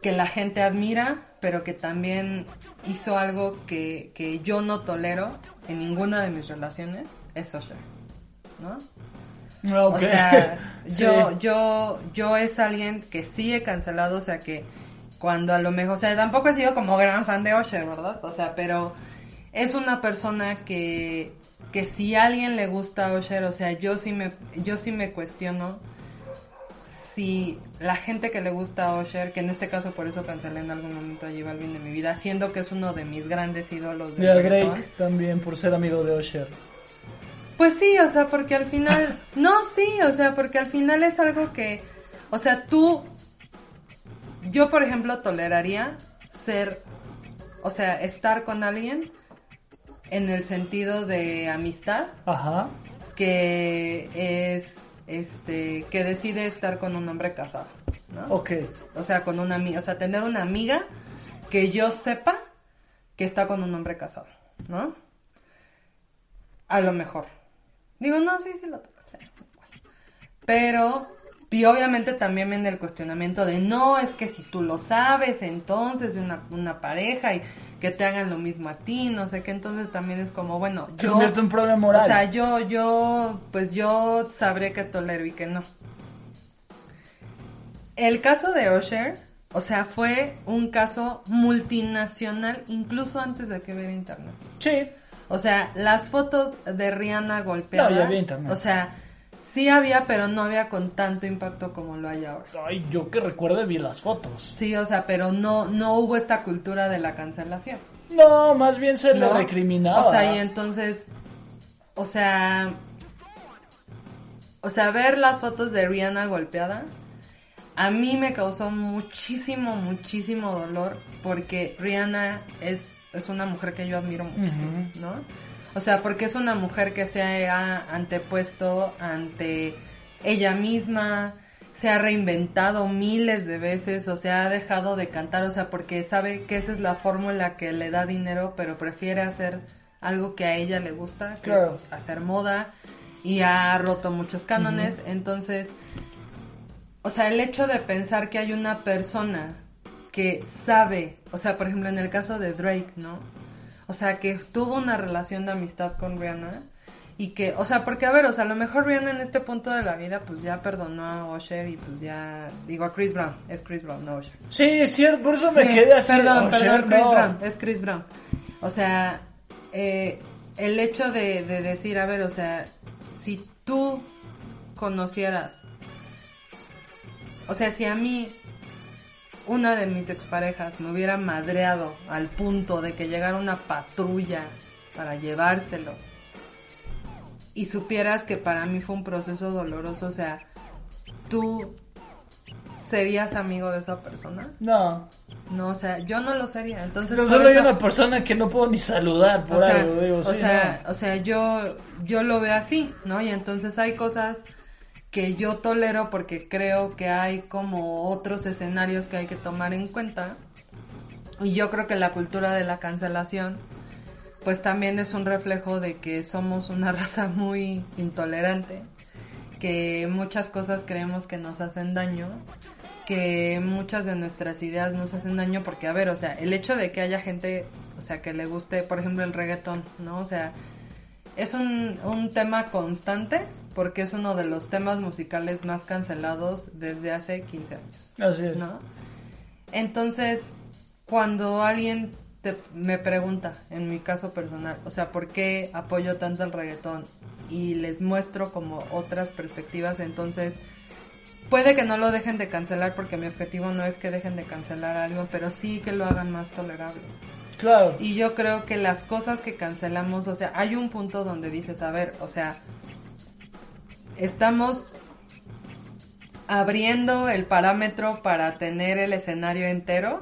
que la gente admira, pero que también hizo algo que, que yo no tolero en ninguna de mis relaciones, es Usher, ¿no? Ok. O sea, (laughs) Sí. yo, yo, yo es alguien que sí he cancelado, o sea que cuando a lo mejor, o sea, tampoco he sido como gran fan de Usher, ¿verdad? O sea, pero es una persona que, que si a alguien le gusta Usher, o sea, yo sí me, yo sí me cuestiono si la gente que le gusta a Usher, que en este caso por eso cancelé en algún momento a J Balvin de mi vida, siendo que es uno de mis grandes ídolos de Y a Drake también, por ser amigo de Usher. pues sí, o sea, porque al final, no, sí, o sea, porque al final es algo que, o sea, tú, yo por ejemplo toleraría ser, o sea, estar con alguien en el sentido de amistad, Ajá. que es, este, que decide estar con un hombre casado, ¿no? Ok. O sea, con una amiga, o sea, tener una amiga que yo sepa que está con un hombre casado, ¿no? A lo mejor. Digo, no, sí, sí lo tengo. Pero, y obviamente también viene el cuestionamiento de, no, es que si tú lo sabes, entonces, de una, una pareja y que te hagan lo mismo a ti, no sé qué, entonces también es como, bueno, yo... convierte un problema moral. O sea, yo, yo, pues yo sabré que tolero y que no. El caso de Usher, o sea, fue un caso multinacional incluso antes de que hubiera internet. sí. O sea, las fotos de Rihanna golpeada. No, ya había internet. O sea, sí había, pero no había con tanto impacto como lo hay ahora. Ay, yo que recuerde vi las fotos. Sí, o sea, pero no, no hubo esta cultura de la cancelación. No, más bien se ¿no? le recriminaba. O sea, y entonces, o sea, o sea, ver las fotos de Rihanna golpeada, a mí me causó muchísimo, muchísimo dolor porque Rihanna es, es una mujer que yo admiro muchísimo. ¿no? O sea, porque es una mujer que se ha antepuesto ante ella misma, se ha reinventado miles de veces, o sea, ha dejado de cantar, o sea, porque sabe que esa es la fórmula que le da dinero, pero prefiere hacer algo que a ella le gusta, que Claro. es hacer moda, y ha roto muchos cánones, entonces, o sea, el hecho de pensar que hay una persona que sabe, o sea, por ejemplo, en el caso de Drake, ¿no? O sea, que tuvo una relación de amistad con Rihanna y que, o sea, porque a ver, o sea, a lo mejor Rihanna en este punto de la vida pues ya perdonó a Usher y pues ya, digo a Chris Brown, es Chris Brown, no Usher. Sí, es cierto, por eso me Sí, quedé así. Perdón, Usher, perdón, Chris no. Brown, es Chris Brown. O sea, eh, el hecho de, de decir, a ver, o sea, si tú conocieras, o sea, si a mí una de mis exparejas me hubiera madreado al punto de que llegara una patrulla para llevárselo y supieras que para mí fue un proceso doloroso, o sea, tú serías amigo de esa persona. No. No, o sea, yo no lo sería. Entonces, Pero solo hay una persona que no puedo ni saludar por o sea, algo. Digo, o, sí, sea, no. o sea, yo, yo lo veo así, ¿no? Y entonces hay cosas que yo tolero porque creo que hay como otros escenarios que hay que tomar en cuenta. Y yo creo que la cultura de la cancelación, pues también es un reflejo de que somos una (laughs) raza muy intolerante, que muchas cosas creemos que nos hacen daño, que muchas de nuestras ideas nos hacen daño porque, a ver, o sea, el hecho de que haya gente, o sea, que le guste, por ejemplo, el reggaetón, ¿no? O sea, es un, un tema constante porque es uno de los temas musicales más cancelados desde hace 15 años, Así es. ¿no? Entonces, cuando alguien te- me pregunta, en mi caso personal, o sea, ¿por qué apoyo tanto el reggaetón? Y les muestro como otras perspectivas, entonces puede que no lo dejen de cancelar porque mi objetivo no es que dejen de cancelar algo, pero sí que lo hagan más tolerable. Claro. Y yo creo que las cosas que cancelamos, o sea, hay un punto donde dices, a ver, o sea, estamos abriendo el parámetro para tener el escenario entero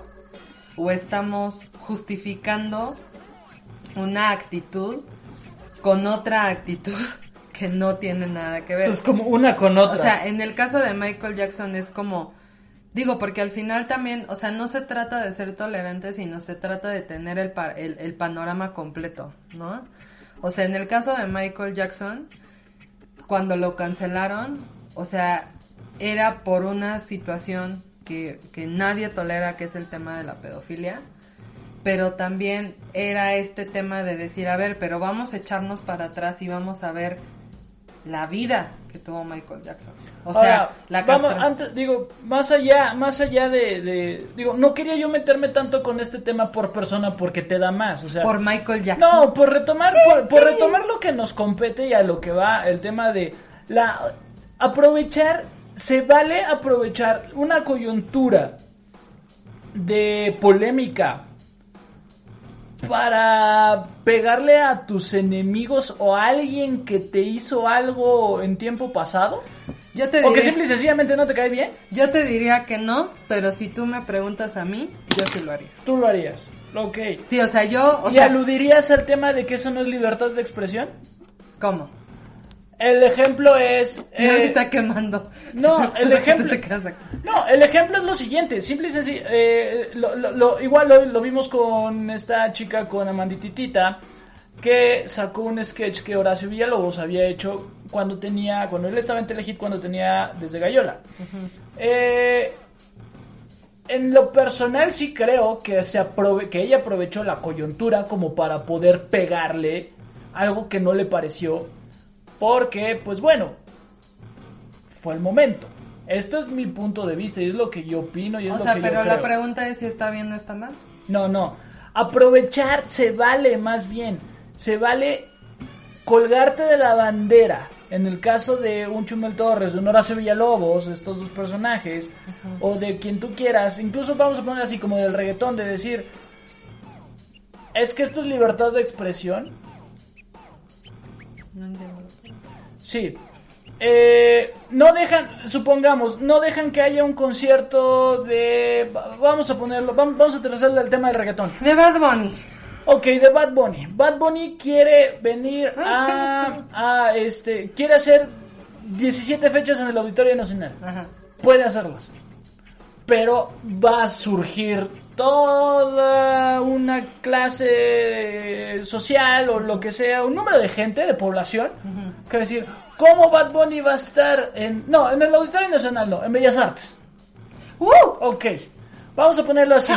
o estamos justificando una actitud con otra actitud (laughs) que no tiene nada que ver. Eso es como una con otra. O sea, en el caso de Michael Jackson es como, digo, porque al final también, o sea, no se trata de ser tolerante, sino se trata de tener el, el, el panorama completo, ¿no? O sea, en el caso de Michael Jackson, cuando lo cancelaron, o sea, era por una situación que, que nadie tolera, que es el tema de la pedofilia, pero también era este tema de decir, a ver, pero vamos a echarnos para atrás y vamos a ver la vida que tuvo Michael Jackson. O sea, Ahora, la vamos, antes, digo, más allá, más allá de, de- digo, no quería yo meterme tanto con este tema por persona porque te da más, o sea, por Michael Jackson. no, por retomar, por, por retomar lo que nos compete y a lo que va el tema de la aprovechar, se vale aprovechar una coyuntura de polémica para pegarle a tus enemigos o a alguien que te hizo algo en tiempo pasado? Yo te ¿O que simple y sencillamente no te cae bien? yo te diría que no, pero si tú me preguntas a mí, yo sí lo haría. Tú lo harías. Ok. Sí, o sea, yo, o ¿Y sea, aludirías al tema de que eso no es libertad de expresión? ¿cómo? El ejemplo es... Y eh, ahorita quemando. no, (laughs) el ejemplo-. No, el ejemplo es lo siguiente, simple y sencillo. eh, lo- lo- lo- igual lo, lo vimos con esta chica, con Amandititita, que sacó un sketch que Horacio Villalobos había hecho cuando tenía, cuando él estaba en Telehit, cuando tenía desde Gallola. Eh, en lo personal sí creo que, se aprove- que ella aprovechó la coyuntura como para poder pegarle algo que no le pareció. Porque, pues bueno, fue el momento. Esto es mi punto de vista y es lo que yo opino y es O lo sea, yo pero la creo. pregunta es si está bien o está mal. No, no. Aprovechar se vale más bien. Se vale colgarte de la bandera. En el caso de un Chumel Torres, de un Horacio Villalobos, estos dos personajes, o de quien tú quieras, incluso vamos a poner así como del reggaetón, de decir, es que esto es libertad de expresión. No entiendo. Sí. Eh, no dejan, supongamos, no dejan que haya un concierto de... va- Vamos a ponerlo, vamos, a aterrizarle al tema del reggaetón. De Bad Bunny. Ok, de Bad Bunny. Bad Bunny quiere venir a, a este, quiere hacer 17 fechas en el Auditorio Nacional. Ajá. Puede hacerlas. Pero va a surgir toda una clase social o lo que sea, un número de gente, de población, que va a decir, ¿cómo Bad Bunny va a estar en... No, en el Auditorio Nacional no, en Bellas Artes. ¡Uh! Ok, vamos a ponerlo así.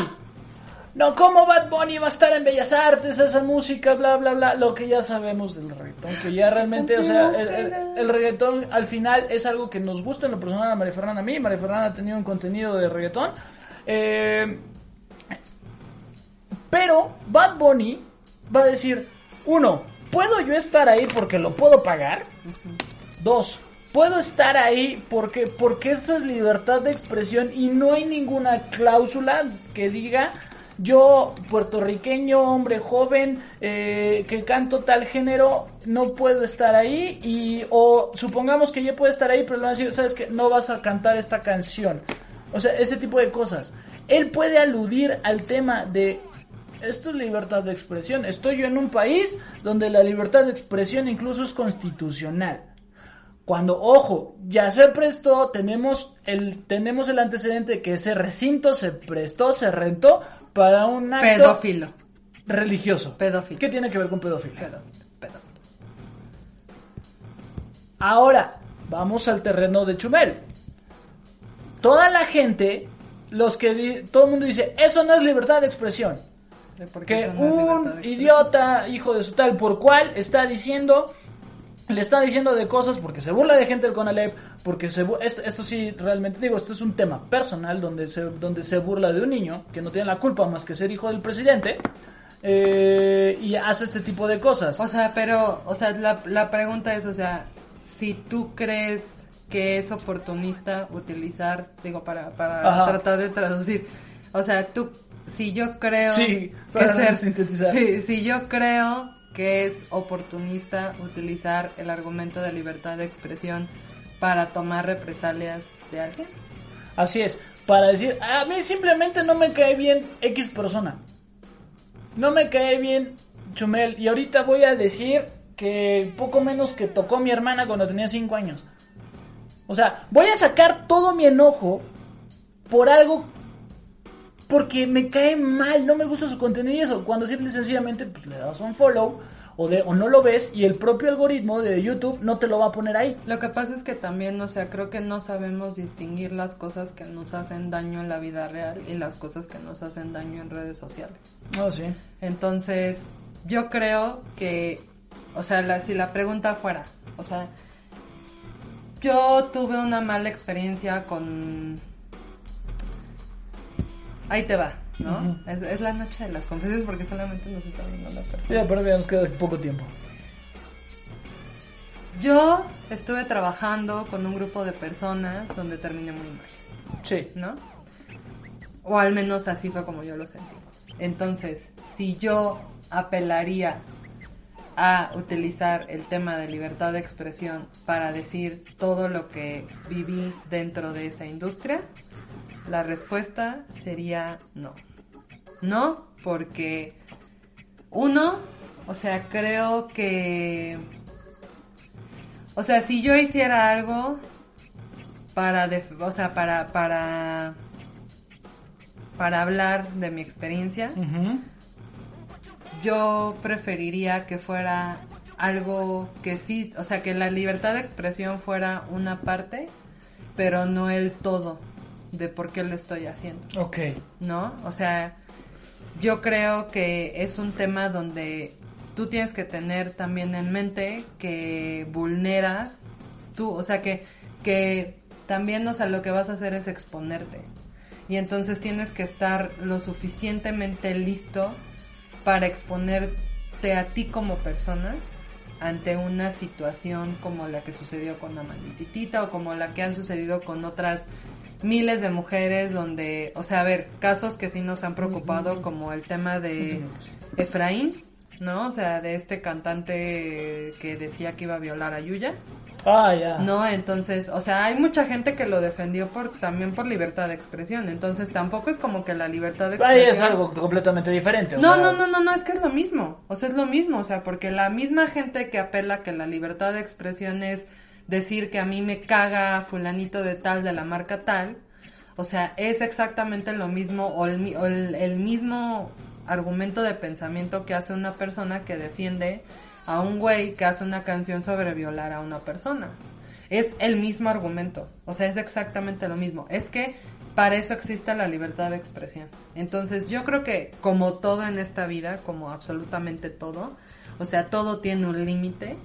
No, ¿cómo Bad Bunny va a estar en Bellas Artes, esa música, bla, bla, bla? Lo que ya sabemos del reggaetón, que ya realmente, o sea, el, el- el reggaetón al final es algo que nos gusta en lo personal a María Fernanda, a mí. María Fernanda ha tenido un contenido de reggaetón. Eh, pero Bad Bunny va a decir, uno, ¿puedo yo estar ahí porque lo puedo pagar? Dos, puedo estar ahí porque, porque esa es libertad de expresión y no hay ninguna cláusula que diga yo, puertorriqueño, hombre joven, eh, que canto tal género, no puedo estar ahí y o supongamos que yo puedo estar ahí, pero le van a decir, sabes que no vas a cantar esta canción. O sea, ese tipo de cosas. Él puede aludir al tema de esto es libertad de expresión. Estoy yo en un país donde la libertad de expresión incluso es constitucional. Cuando, ojo, ya se prestó, tenemos el, tenemos el antecedente de que ese recinto se prestó, se rentó para un acto Pedófilo. religioso. Pedófilo. ¿Qué tiene que ver con pedofilia? Pedófilo, pedófilo. Ahora, vamos al terreno de Chumel. Toda la gente, los que di- todo el mundo dice, eso no es libertad de expresión. De Que no un de idiota, hijo de su tal, por cual está diciendo, le está diciendo de cosas porque se burla de gente del Conalep, porque se esto, esto sí realmente digo, esto es un tema personal donde se, donde se burla de un niño que no tiene la culpa más que ser hijo del presidente eh, y hace este tipo de cosas. O sea, pero, o sea, la, la pregunta es, o sea, si tú crees que es oportunista utilizar, digo, para, para tratar de traducir, o sea, tú, si yo creo Sí, que para ser, sintetizar. si yo creo que es oportunista utilizar el argumento de libertad de expresión para tomar represalias de alguien. Así es, para decir, a mí simplemente no me cae bien X persona. No me cae bien Chumel. Y ahorita voy a decir que poco menos que tocó mi hermana cuando tenía 5 años. O sea, voy a sacar todo mi enojo por algo porque me cae mal, no me gusta su contenido y eso. Cuando simple y sencillamente pues, le das un follow o, de, o no lo ves y el propio algoritmo de YouTube no te lo va a poner ahí. Lo que pasa es que también, o sea, creo que no sabemos distinguir las cosas que nos hacen daño en la vida real y las cosas que nos hacen daño en redes sociales. No, sí. Entonces, yo creo que, o sea, la- si la pregunta fuera, o sea, yo tuve una mala experiencia con... Ahí te va, ¿no? Ujú. es, es la noche de las confesiones porque solamente nos está viendo la Sí, persona. aparte ya nos queda poco tiempo. Yo estuve trabajando con un grupo de personas donde terminé muy mal. Sí. ¿no? O al menos así fue como yo lo sentí. Entonces, si yo apelaría a utilizar el tema de libertad de expresión para decir todo lo que viví dentro de esa industria, la respuesta sería no. No, porque uno, o sea, creo que... O sea, si yo hiciera algo para, def- o sea, para, para, para hablar de mi experiencia, yo preferiría que fuera algo que sí, o sea, que la libertad de expresión fuera una parte, pero no el todo de por qué lo estoy haciendo, Ok. ¿no? O sea, yo creo que es un tema donde tú tienes que tener también en mente que vulneras tú, o sea, que, que también, o sea, lo que vas a hacer es exponerte. Y entonces tienes que estar lo suficientemente listo para exponerte a ti como persona ante una situación como la que sucedió con Amandititita o como la que han sucedido con otras miles de mujeres donde, o sea, a ver, casos que sí nos han preocupado como el tema de Efraín, ¿no? O sea, de este cantante que decía que iba a violar a Yuya. Ah, ya. No, entonces, o sea, hay mucha gente que lo defendió por también por libertad de expresión. Entonces, tampoco es como que la libertad de Ahí expresión es algo completamente diferente. no, sea, no, no, no, no, es que es lo mismo. O sea, es lo mismo. O sea, porque la misma gente que apela que la libertad de expresión es decir que a mí me caga fulanito de tal de la marca tal, o sea, es exactamente lo mismo o el, o el mismo argumento de pensamiento que hace una persona que defiende a un güey que hace una canción sobre violar a una persona. Es el mismo argumento, o sea, es exactamente lo mismo. Es que para eso existe la libertad de expresión. Entonces, yo creo que como todo en esta vida, como absolutamente todo, o sea, todo tiene un límite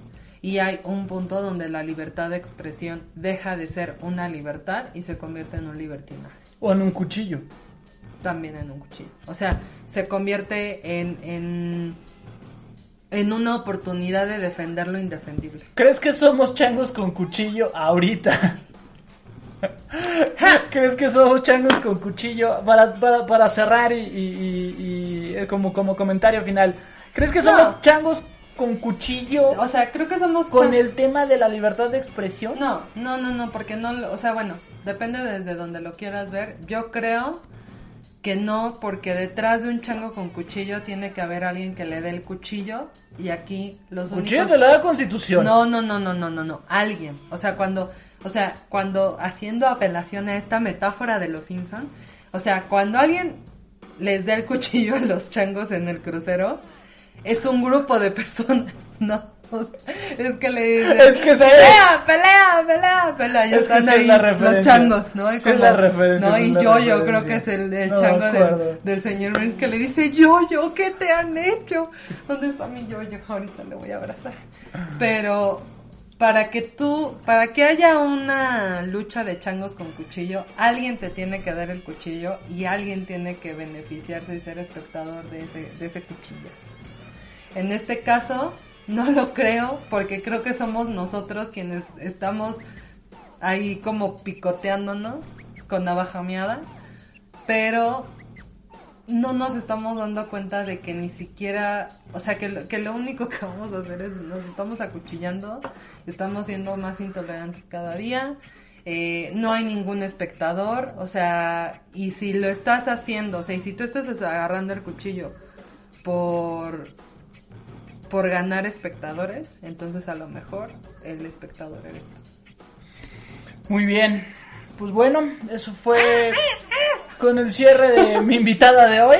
y hay un punto donde la libertad de expresión deja de ser una libertad y se convierte en un libertinaje O en un cuchillo. también en un cuchillo. O sea, se convierte en, en, en una oportunidad de defender lo indefendible. ¿Crees que somos changos con cuchillo ahorita? (laughs) ¿Crees que somos changos con cuchillo? Para, para, para cerrar y, y- y- y, eh, como, como comentario final. ¿Crees que somos No. changos con cuchillo O sea, creo que somos... con el tema de la libertad de expresión? No, no, no, no, porque no, o sea, bueno, depende desde donde lo quieras ver. Yo creo que no, porque detrás de un chango con cuchillo tiene que haber alguien que le dé el cuchillo y aquí los Cuchillo únicos... de la constitución. No, no, no, no, no, no, no, alguien. O sea, cuando, o sea, cuando haciendo apelación a esta metáfora de los Simpson, o sea, cuando alguien les dé el cuchillo a los changos en el crucero, es un grupo de personas, (laughs) ¿no? O sea, es que le dicen, Es que pelea, pelea, pelea, pelea, ya Es que es la los changos, ¿no? Y Sí es la referencia, ¿no? Y yo, yo creo que es el, el No chango del, del señor Burns que le dice, yo, yo, ¿qué te han hecho? ¿Dónde está mi yo, yo? Ahorita le voy a abrazar. Pero para que tú, para que haya una lucha de changos con cuchillo, alguien te tiene que dar el cuchillo y alguien tiene que beneficiarse y ser espectador de ese, de ese cuchillo. En este caso, no lo creo porque creo que somos nosotros quienes estamos ahí como picoteándonos con navaja miada, pero no nos estamos dando cuenta de que ni siquiera, o sea, que lo, que lo único que vamos a hacer es nos estamos acuchillando, estamos siendo más intolerantes cada día, eh, no hay ningún espectador, o sea, y si lo estás haciendo, o sea, y si tú estás agarrando el cuchillo por por ganar espectadores, entonces a lo mejor el espectador eres tú. Muy bien. Pues bueno, eso fue con el cierre de (laughs) mi invitada de hoy.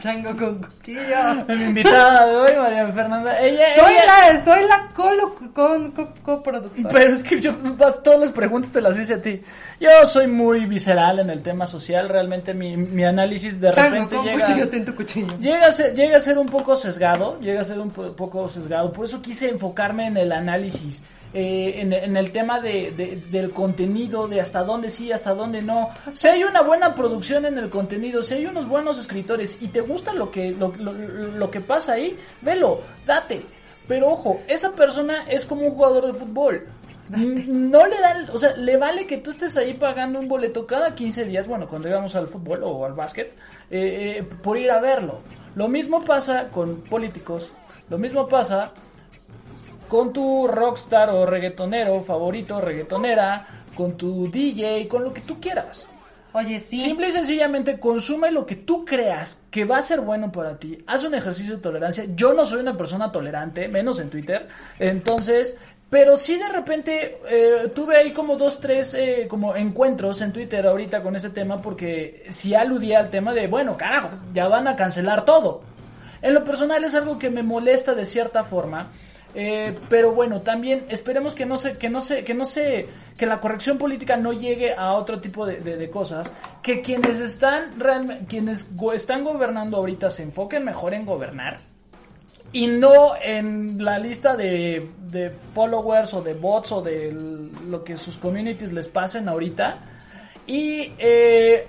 Chango con. De mi invitada de hoy, María Fernanda. Ella, Soy ella- la, soy la colo, con, co- coproductora. Pero es que yo vas- todas las preguntas te las hice a ti. Yo soy muy visceral en el tema social. Realmente mi, mi análisis de chango repente con llega, ten tu cuchillo. llega, a ser, llega a ser un poco sesgado. Llega a ser un po- poco sesgado. Por eso quise enfocarme en el análisis. Eh, en, en el tema de, de- del contenido, de hasta dónde sí, hasta dónde no. Si hay una buena producción en el contenido, si hay unos buenos escritores y te gusta lo que, lo, lo- lo que pasa ahí, velo, date. Pero ojo, esa persona es como un jugador de fútbol. No le da, o sea, le vale que tú estés ahí pagando un boleto cada 15 días, bueno, cuando íbamos al fútbol o al básquet, eh, eh, por ir a verlo. Lo mismo pasa con políticos, lo mismo pasa con tu rockstar o reggaetonero favorito, reggaetonera, con tu DJ, con lo que tú quieras. Oye, sí. Simple y sencillamente consume lo que tú creas que va a ser bueno para ti. Haz un ejercicio de tolerancia. Yo no soy una persona tolerante, menos en Twitter. Entonces, pero sí de repente eh, tuve ahí como dos, tres eh, como encuentros en Twitter ahorita con ese tema porque sí aludía al tema de, bueno, carajo, ya van a cancelar todo. En lo personal es algo que me molesta de cierta forma. Eh, pero bueno, también esperemos que no se, que no se, que no se, que la corrección política no llegue a otro tipo de, cosas. Que quienes están realmente, quienes están gobernando ahorita se enfoquen mejor en gobernar y no en la lista de, followers o de bots o de lo que sus communities les pasen ahorita. Y eh,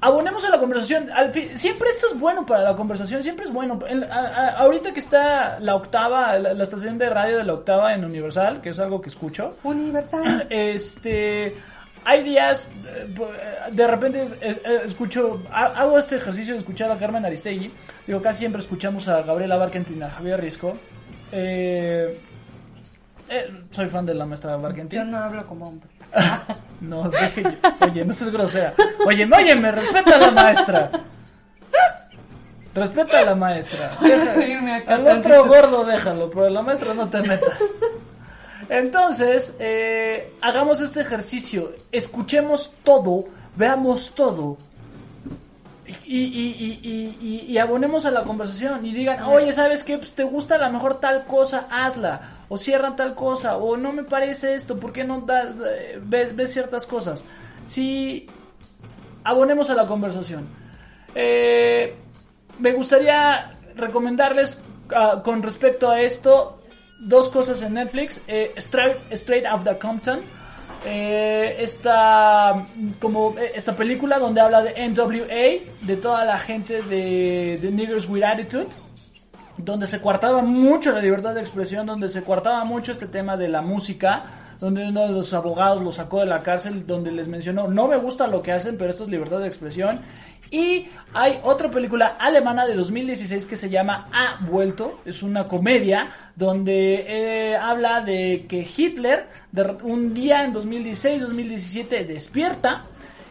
abonemos a la conversación. Al fin- siempre esto es bueno para la conversación, siempre es bueno. En- a- a- ahorita que está la octava, la, la estación de radio de la octava en Universal, que es algo que escucho. Universal. (clears throat) Este. Hay días, eh, de repente escucho, ha- hago este ejercicio de escuchar a Carmen Aristegui. Digo, casi siempre escuchamos a Gabriela Barkentin, a Javier Risco. Eh, eh, soy fan de la maestra Yo Barkentin. no hablo como hombre. (laughs) No, deje, oye, no seas grosera. Oye, no, oye, me respeta a la maestra. Respeta a la maestra. Deja- al otro gordo déjalo, pero a la maestra no te metas. Entonces, eh, hagamos este ejercicio. Escuchemos todo, veamos todo. Y, y, abonemos a la conversación y digan, oye, ¿sabes qué? Pues te gusta a lo mejor tal cosa, hazla. O cierra tal cosa. O no me parece esto, ¿por qué no das, ves, ves ciertas cosas? Sí, abonemos a la conversación. Eh, me gustaría recomendarles ah, con respecto a esto dos cosas en Netflix. Eh, Straight, Straight Outta Compton. Eh, esta, como, eh, esta película donde habla de NWA, de toda la gente de, de Niggers with Attitude donde se coartaba mucho la libertad de expresión, donde se coartaba mucho este tema de la música, donde uno de los abogados lo sacó de la cárcel, donde les mencionó, no me gusta lo que hacen, pero esto es libertad de expresión. Y hay otra película alemana de 2016 que se llama Ha vuelto, es una comedia donde eh, habla de que Hitler un día en 2016-2017 despierta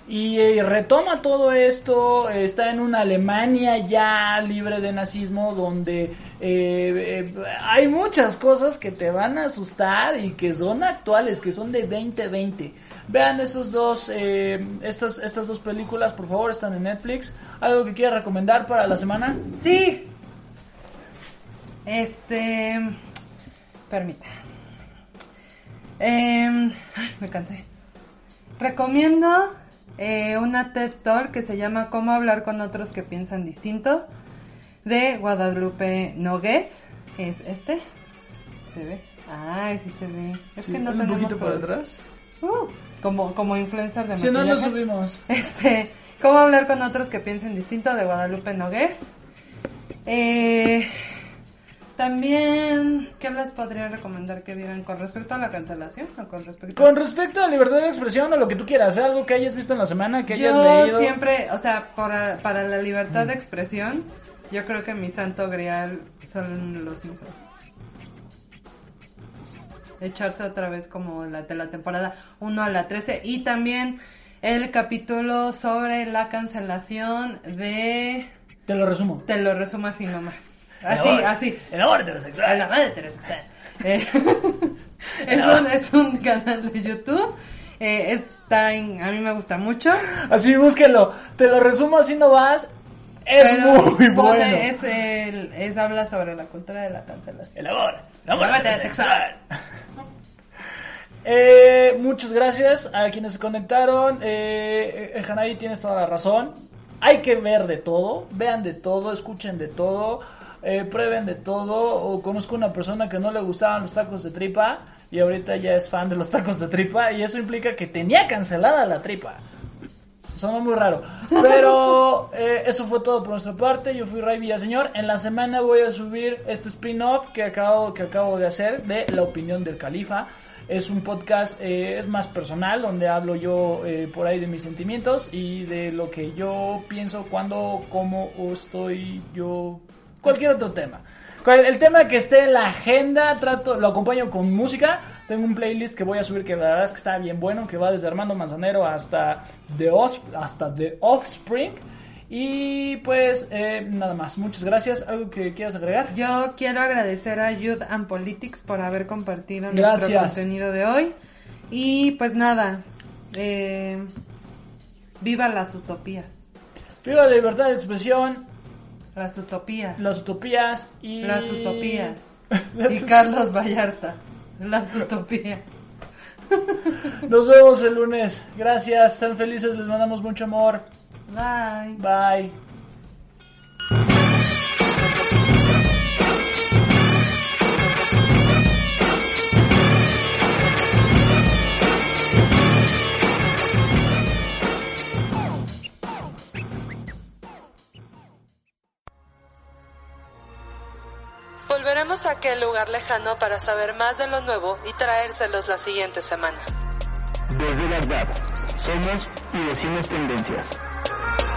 y eh, retoma todo esto, está en una Alemania ya libre de nazismo donde eh, eh, hay muchas cosas que te van a asustar y que son actuales, que son de 2020. Vean esos dos, estas, estas dos películas, por favor, están en Netflix. ¿Algo que quiera recomendar para la semana? Sí. Este... Permita. Em, me cansé. Recomiendo eh, una TED Talk que se llama Cómo hablar con otros que piensan distinto de Guadalupe Nogués. Es este. ¿Se ve? Ay, sí se ve. Es que no un tenemos poquito para atrás. Uh, como, como influencer de Si no, lo subimos. (laughs) Este, ¿Cómo hablar con otros que piensen distinto? de Guadalupe Nogués. Eh, también, ¿qué les podría recomendar que vieran con respecto a la cancelación? ¿O con respecto Con respecto a libertad de expresión o lo que tú quieras, ¿eh? algo que hayas visto en la semana, que hayas Yo leído. Mm. siempre, o sea, para, para la libertad de expresión, yo creo que mi santo grial son los Simpsons. Echarse otra vez como la, de la temporada 1 a la 13 y también el capítulo sobre la cancelación de... Te lo resumo. Te lo resumo así nomás. El Así, amor- así. El amor heterosexual. la madre heterosexual. (laughs) Eh, (laughs) es, un, es un canal de YouTube. eh, está en, a mí me gusta mucho. Así, búsquenlo. Te lo resumo así no vas. Es Pero muy pone- bueno. es, el, es habla sobre la cultura de la cancelación. El amor. El amor El amor heterosexual. Eh, muchas gracias a quienes se conectaron. Eh, eh, Hanai, tienes toda la razón. Hay que ver de todo, vean de todo, escuchen de todo, eh, prueben de todo. O conozco una persona que no le gustaban los tacos de tripa y ahorita ya es fan de los tacos de tripa y eso implica que tenía cancelada la tripa. Sonó muy raro. Pero (laughs) eh, eso fue todo por nuestra parte. Yo fui Ray Villaseñor. En la semana voy a subir este spin-off que acabo, que acabo de hacer de La opinión del califa. Es un podcast, eh, es más personal, donde hablo yo eh, por ahí de mis sentimientos y de lo que yo pienso, cuando, cómo o estoy yo, cualquier otro tema. El tema que esté en la agenda, trato, lo acompaño con música. Tengo un playlist que voy a subir que la verdad es que está bien bueno, que va desde Armando Manzanero hasta The, Os- hasta The Offspring. Y pues eh, nada más, muchas gracias. ¿Algo que quieras agregar? Yo quiero agradecer a Youth and Politics por haber compartido nuestro contenido de hoy. Y pues nada, eh, viva las utopías. Viva la libertad de expresión, Las utopías. las utopías y... Las utopías. (laughs) Las Y Carlos Vallarta. Las utopías. Nos vemos el lunes. Gracias, sean felices, les mandamos mucho amor. Bye. Bye. Volveremos a aquel lugar lejano para saber más de lo nuevo y traérselos la siguiente semana. Desde Bagdad, somos y decimos tendencias.